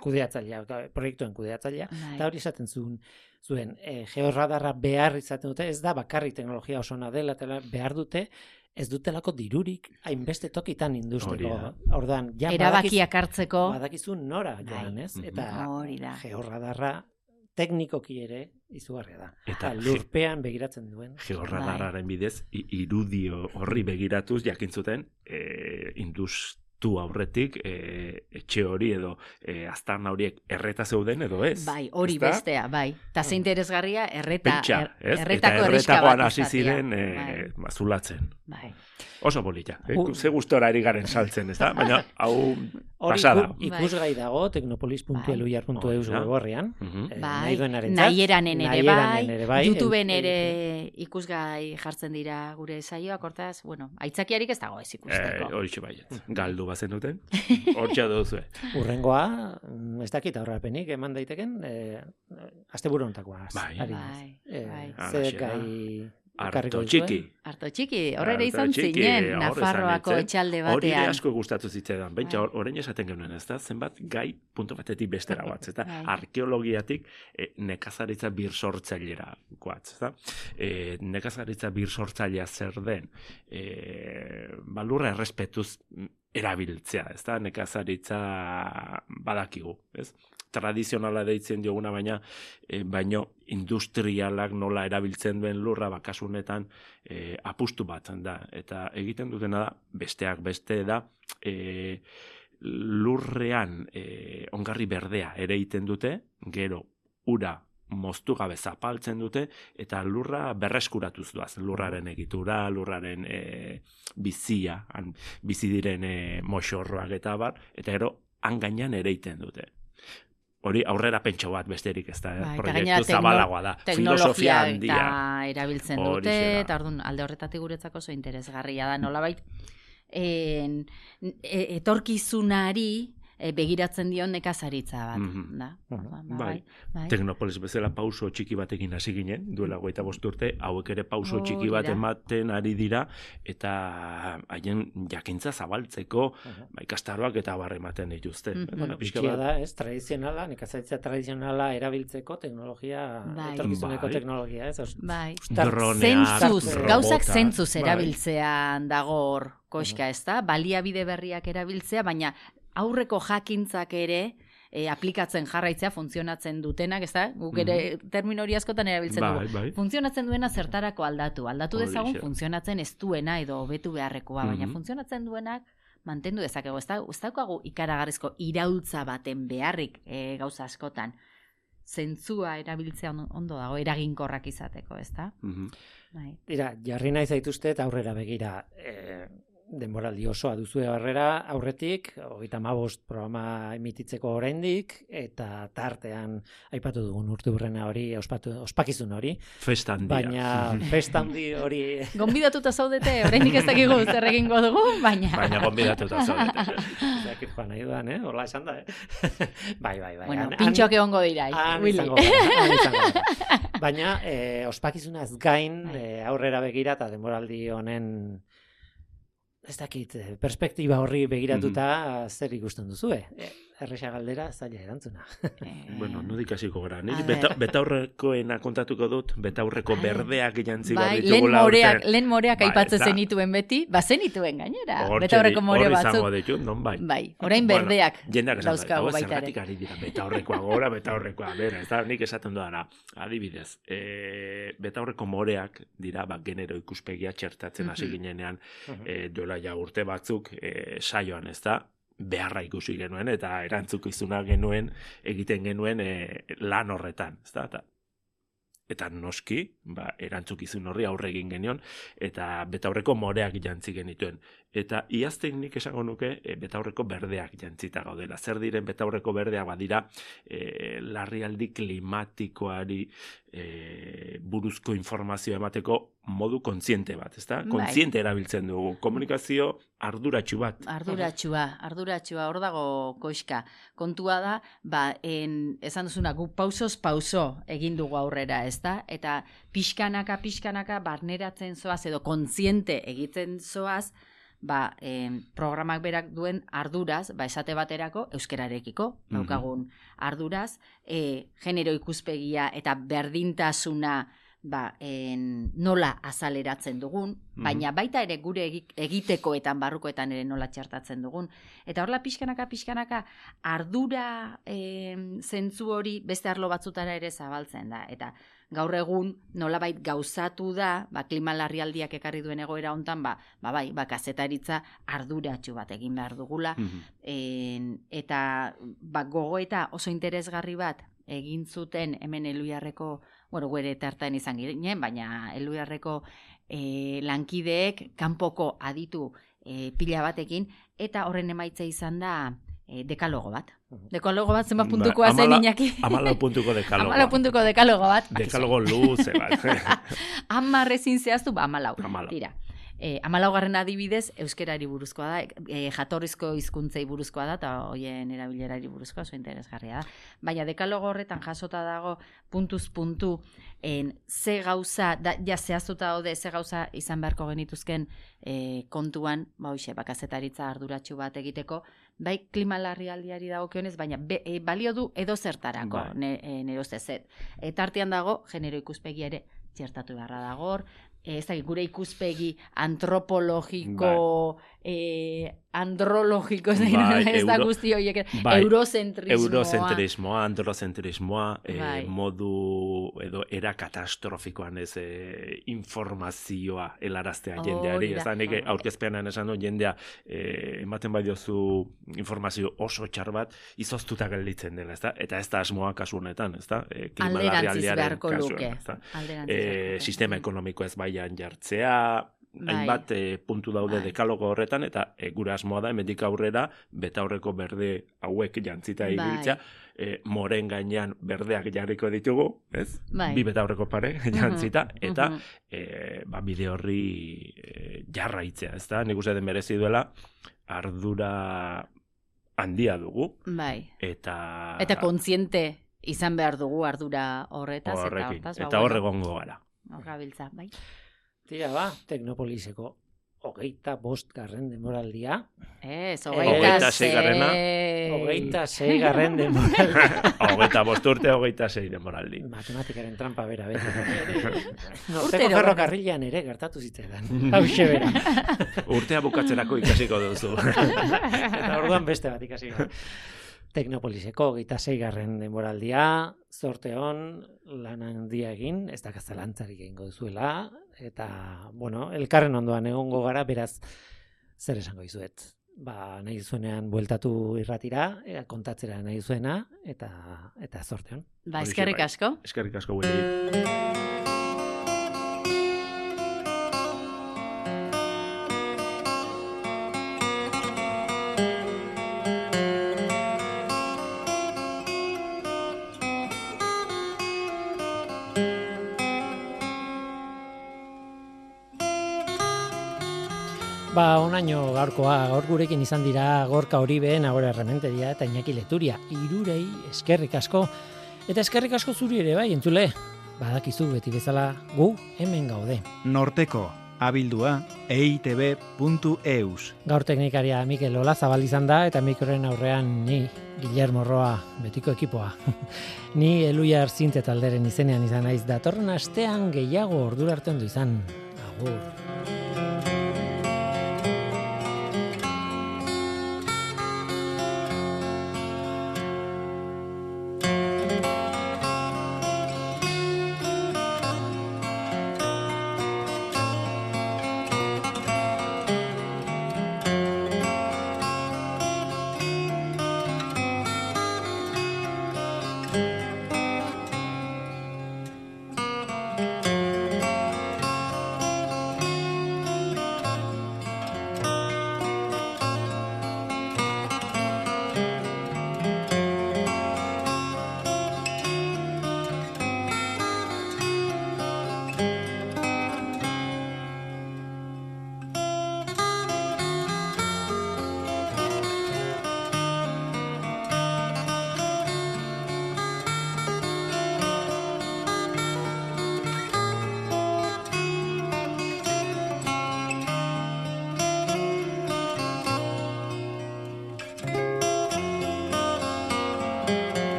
kudeatzailea, proiektuen kudeatzailea, bai. eta hori esaten zuen, zuen e, georradarra behar izaten dute, ez da bakarrik teknologia oso dela, behar dute, ez dutelako dirurik hainbeste tokitan industrio. Ordan, ja erabakiak hartzeko badakizu nora joan, ez? Eta hori da. Georradarra teknikoki ere izugarria da. Eta lurpean begiratzen duen. Georradarraren bai. bidez, irudio horri begiratuz jakintzuten e, indust tu aurretik e, etxe hori edo e, aztarna horiek erreta zeuden edo ez. Bai, hori bestea, bai. Ta ze interesgarria erreta Pentsa, er, erretako Eta erretakoan hasi ziren e, bai. mazulatzen. Bai. Oso polita. Eh? Ze gustora eri garen saltzen, ez da? Baina, hau pasada. Ikusgai dago, teknopolis.eluiar.eus bai. gorrian. Eh, bai, nahi eran ere bai, bai, YouTubeen ere ikusgai jartzen dira gure saioak, hortaz, bueno, aitzakiarik ez dago ez ikusteko. Eh, hori bai, galdu bazen duten, hor duzu. Urrengoa, mm, ez dakit aurrapenik, eman daiteken, eh, azte burontakoa. Bai, bai, bai. Zer gai Arto txiki. Arto txiki, horre ere izan zinen, Nafarroako etxalde batean. Hori asko gustatu zitzaidan, bentsa bai. orain esaten genuen, ez da, zenbat gai punto batetik bestera bat, eta bai. arkeologiatik e, nekazaritza bir sortzailera guatz, ez da. E, nekazaritza bir sortzailea zer den, e, balurra errespetuz erabiltzea, ez da, nekazaritza badakigu, ez? Tradizionala deitzen dioguna baina e, baino industrialak nola erabiltzen duen lurra bakasunetan e, apustu bat da. Eta egiten dutena da besteak beste da e, lurrean e, ongarri berdea ere egiten dute gero ura moztu gabe zapaltzen dute eta lurra berreskuratuz duaz lurraren egitura, lurraren e, bizia, han, bizi diren e, eta bar, eta ero han gainean ere egiten dute hori aurrera pentsa bat besterik ez da, bai, proiektu zabalagoa da, filosofia handia. erabiltzen dute, eta orduan alde horretatik guretzako oso interesgarria da, nolabait, en, e, etorkizunari, e, begiratzen dion nekazaritza bat, mm -hmm. da? Ba, bai. bai. Teknopolis bezala pauso txiki batekin hasi ginen, duela goita urte, hauek ere pauso txiki bat ematen ari dira, eta haien jakintza zabaltzeko, uh -huh. ba, ikastaroak eta barre ematen dituzte. Mm -hmm. da, ez, tradizionala, nekazaritza tradizionala erabiltzeko teknologia, bai. etorkizuneko bai. teknologia, ez? Bai. Zentzuz, gauzak zentzuz bai. erabiltzean dagor koska, ez da? Baliabide berriak erabiltzea, baina aurreko jakintzak ere e, aplikatzen jarraitzea funtzionatzen dutenak, ez da? Guk ere mm termino hori askotan erabiltzen bai, dugu. Bai. Funtzionatzen duena zertarako aldatu. Aldatu dezagun funtzionatzen ez duena edo betu beharrekoa, baina mhm. funtzionatzen duenak mantendu dezakegu. Ez da, ez daukagu ikaragarrizko iraultza baten beharrik e, gauza askotan. Zentzua erabiltzea ondo dago, eraginkorrak izateko, ez da? Mm -hmm. jarri nahi zaituzte eta aurrera begira. E, denboraldi osoa duzu barrera aurretik, hogeita mabost programa emititzeko oraindik eta tartean aipatu dugun urte burrena hori, ospatu, ospakizun hori. Festan Baina festan hori... Gonbidatuta zaudete, oraindik ez dakigu zer egingo dugu, baina... Baina gonbidatuta zaudete. Zakit joan nahi duan, eh? Hola esan da, eh? bai, bai, bai. Bueno, pintxoak egon godira, Willy. Baina, eh, ospakizunaz gain, bai. eh, aurrera begira eta denboraldi honen ez dakit, eh, perspektiba horri begiratuta mm zer ikusten duzu, eh? Erresa galdera zaila erantzuna. Eh, bueno, no dikasiko gara. Niri beta, betaurrekoena kontatuko dut, betaurreko berdeak jantzi bai, lehen moreak, lehen moreak bai, aipatzen zenituen beti, ba zenituen gainera. Betaurreko more batzuk. Ditu, non bai. Bai, orain berdeak bueno, dauzkagu baita ere. ari dira, betaurrekoa gora, betaurrekoa bera. Ez da, nik esaten duana, adibidez, e, betaurreko moreak dira, ba, genero ikuspegia txertatzen hasi ginenean, e, duela ja urte batzuk e, saioan, ez da, beharra ikusi genuen eta erantzukizuna genuen egiten genuen e, lan horretan, ezta? Eta eta noski, ba, erantzukizun horri aurre egin genion, eta betaurreko moreak jantzi genituen. Eta iazten nik esango nuke, e, betaurreko berdeak jantzita gaudela. Zer diren betaurreko berdeak badira, e, larrialdi klimatikoari e, buruzko informazio emateko modu kontziente bat, ezta? Bai. Kontziente erabiltzen dugu. Komunikazio arduratsu bat. Arduratsua, arduratsua, hor dago koiska. Kontua da, ba, en, esan duzuna, gu pausos pauso egin dugu aurrera, ezta? Eta pixkanaka, pixkanaka, barneratzen zoaz, edo kontziente egiten zoaz, ba, e, programak berak duen arduraz, ba, esate baterako, euskerarekiko, mhm. daukagun arduraz, e, genero ikuspegia eta berdintasuna, ba, en, nola azaleratzen dugun, mhm. baina baita ere gure egitekoetan, barrukoetan ere nola txartatzen dugun. Eta horla pixkanaka, pixkanaka, ardura e, zentzu hori beste arlo batzutara ere zabaltzen da. Eta gaur egun nolabait gauzatu da, ba, klima larrialdiak ekarri duen egoera hontan, ba, ba bai, ba, kazetaritza arduratsu bat egin behar dugula. Mm eta ba, gogo eta oso interesgarri bat egin zuten hemen eluiarreko, bueno, guere tartan izan ginen, baina eluiarreko e, lankideek kanpoko aditu e, pila batekin, eta horren emaitza izan da e, dekalogo bat. Dekalogo bat zenbat ba, puntukoa zen inaki. Amala puntuko dekalogo. Amala puntuko dekalogo bat. Dekalogo luze bat. Amarrezin zehaztu, ba, amalau. Amalau. Tira. E, amalaugarren adibidez, euskerari buruzkoa da, e, jatorrizko hizkuntzei buruzkoa da, eta hoien erabilerari buruzkoa, oso interesgarria da. Baina dekalogo horretan jasota dago puntuz puntu, en, ze gauza, da, ja zehaztuta daude, ze gauza izan beharko genituzken e, kontuan, ba hoxe, bakazetaritza arduratsu bat egiteko, bai klima larrialdiari dago kionez, baina be, e, balio du edo zertarako, bai. ne, e, nero zezet. Eta artean dago, genero ikuspegi ere, txertatu beharra dagor, ez da, gure ikuspegi antropologiko, bai. Eh, andrologiko, ez bai, ez da guzti horiek, bai, eurocentrismoa. Eurocentrismoa, androcentrismoa, eh, bai. modu edo era katastrofikoan ez eh, informazioa helaraztea oh, jendeari. Ez da, nik aurkezpeanan esan du jendea eh, ematen bai diozu informazio oso txar bat, izoztuta gelditzen dela, ez da? Eta ez da asmoa kasu honetan, ez da? Eh, Alderantziz beharko luke. Eh, sistema ekonomiko ez baian jartzea, bai. hainbat e, puntu daude bai. dekalogo horretan, eta e, gure asmoa da, emetik aurrera, beta horreko berde hauek jantzita bai. ibiltza, e, moren gainean berdeak jarriko ditugu, ez? Bai. Bi beta horreko pare jantzita, eta e, ba, bide horri e, jarraitzea, ez da? Nik uste den merezi duela, ardura handia dugu. Bai. Eta... Eta kontziente izan behar dugu ardura horretaz, eta hortaz. Ba, eta horregongo gara. Horra bai. Tira ba, Teknopoliseko hogeita bost garren demoraldia. Ez, hogeita zei garrena. Hogeita zei garren demoraldia. hogeita bost urte, hogeita zei demoraldi. Matematikaren trampa bera, bera. Norteko ferrokarrilean ere gertatu zitzaidan. Hau bera. Urtea bukatzerako ikasiko duzu. Eta orduan beste bat ikasiko. Teknopoliseko gita zeigarren denboraldia, zorte hon, lan handia egin, ez da kazalantzarik egingo duzuela, eta, bueno, elkarren ondoan egongo gara, beraz, zer esango izuet. Ba, nahi zuenean bueltatu irratira, e, kontatzera nahi zuena, eta, eta zorte hon. Ba, eskerrik asko. Eskerrik asko, Willy. Ba, onaino gaurkoa, gaur gurekin izan dira gorka hori behen, agora errementeria eta inaki leturia. Irurei, eskerrik asko. Eta eskerrik asko zuri ere bai, entzule. Badakizu beti bezala gu hemen gaude. Norteko, abildua, eitb.eus. Gaur teknikaria Mikel Ola zabal izan da, eta mikroren aurrean ni, Guillermo Roa, betiko ekipoa. ni eluia arzinte talderen izenean izan naiz datorren astean gehiago ordura du izan. Agur.